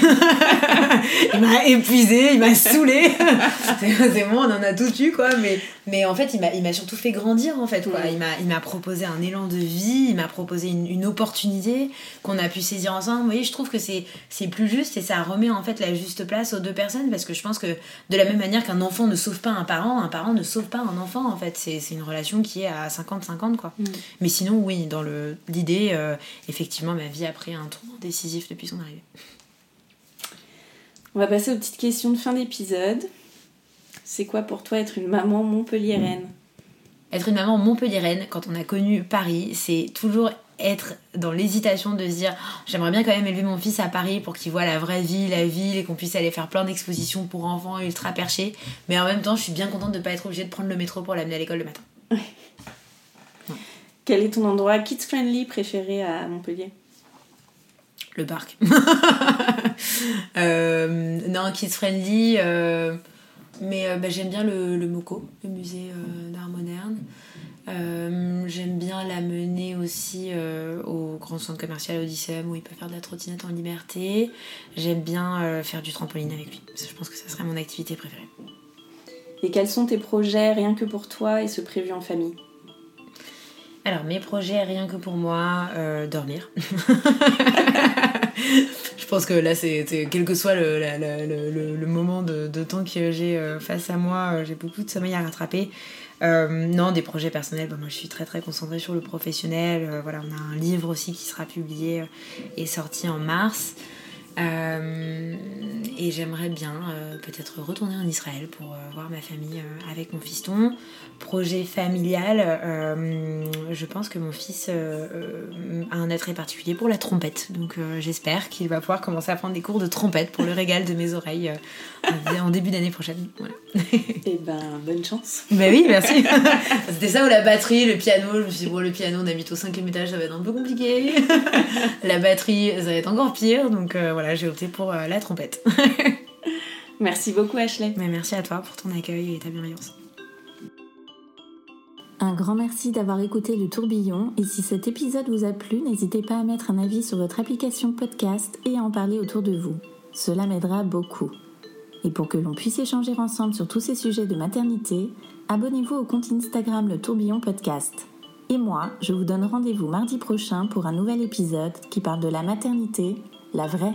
Il m'a épuisé il m'a saoulé. C'est bon on en a tout eu quoi. Mais mais en fait il m'a il m'a surtout fait grandir en fait quoi. Il m'a il m'a proposé un élan de vie il m'a proposé une, une opportunité qu'on a pu saisir ensemble. Vous voyez je trouve que c'est c'est plus juste et ça remet en fait la juste place aux deux personnes parce que je pense que de la même manière qu'un enfant ne sauve pas un parent un parent ne sauve pas un enfant en fait. C'est c'est une relation qui est à 50 50 quoi. Mais sinon oui dans le l'idée euh, effectivement ma vie a pris un tournant décisif depuis son arrivée. On va passer aux petites questions de fin d'épisode. C'est quoi pour toi être une maman montpelliéraine? Être une maman montpelliéraine, quand on a connu Paris, c'est toujours être dans l'hésitation de se dire oh, j'aimerais bien quand même élever mon fils à Paris pour qu'il voit la vraie vie, la ville et qu'on puisse aller faire plein d'expositions pour enfants ultra perchés. Mais en même temps, je suis bien contente de ne pas être obligée de prendre le métro pour l'amener à l'école le matin. Quel est ton endroit kids friendly préféré à Montpellier? Le parc. euh, non, kids friendly. Euh, mais euh, bah, j'aime bien le, le, MOCO, le musée euh, d'art moderne. j'aime bien l'amener aussi au grand centre commercial Odyssem où il peut faire de la trottinette en liberté. J'aime bien faire du trampoline avec lui. Je pense que ça serait mon activité préférée. Et quels sont tes projets rien que pour toi et ce prévu en famille? Alors, mes projets, rien que pour moi, euh, dormir. je pense que là, c'est quel que soit le, moment de, de, temps que j'ai euh, face à moi, euh, j'ai beaucoup de sommeil à rattraper. non, des projets personnels, bah, moi je suis très très concentrée sur le professionnel. voilà, on a un livre aussi qui sera publié et sorti en mars. Euh, et j'aimerais bien euh, peut-être retourner en Israël pour euh, voir ma famille avec mon fiston. Projet familial, je pense que mon fils a un attrait particulier pour la trompette. Donc j'espère qu'il va pouvoir commencer à prendre des cours de trompette pour le régal de mes oreilles en début d'année prochaine. Voilà. et eh ben, bonne chance. Ben oui, merci. C'était ça ou la batterie, le piano. Je me suis dit, bon, le piano, on habite au cinquième étage, ça va être un peu compliqué. la batterie, ça va être encore pire. Donc voilà j'ai opté pour euh, la trompette. merci beaucoup, Ashley. Mais merci à toi pour ton accueil et ta bienveillance. Un grand merci d'avoir écouté le tourbillon et si cet épisode vous a plu, n'hésitez pas à mettre un avis sur votre application podcast et à en parler autour de vous. Cela m'aidera beaucoup. Et pour que l'on puisse échanger ensemble sur tous ces sujets de maternité, abonnez-vous au compte Instagram Le Tourbillon Podcast. Et moi, je vous donne rendez-vous mardi prochain pour un nouvel épisode qui parle de la maternité, la vraie.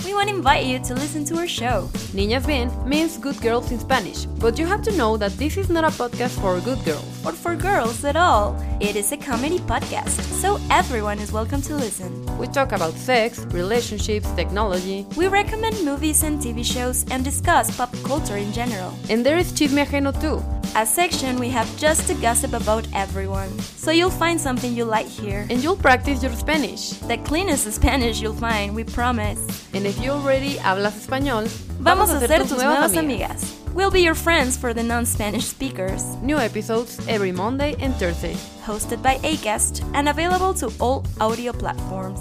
We want to invite you to listen to our show. Niñas Bien means good girls in Spanish, but you have to know that this is not a podcast for good girls. Or for girls at all. It is a comedy podcast, so everyone is welcome to listen. We talk about sex, relationships, technology. We recommend movies and TV shows and discuss pop culture in general. And there is Chisme Ajeno too. A section we have just to gossip about everyone. So you'll find something you like here. And you'll practice your Spanish. The cleanest Spanish you'll find, we promise. And if you already hablas español, vamos, vamos a ser tus nuevas amigas. amigas. We'll be your friends for the non Spanish speakers. New episodes every Monday and Thursday. Hosted by ACAST and available to all audio platforms.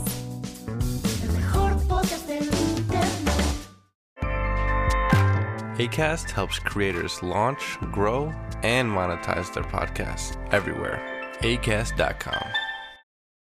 ACAST helps creators launch, grow, and monetize their podcasts everywhere. ACAST.com.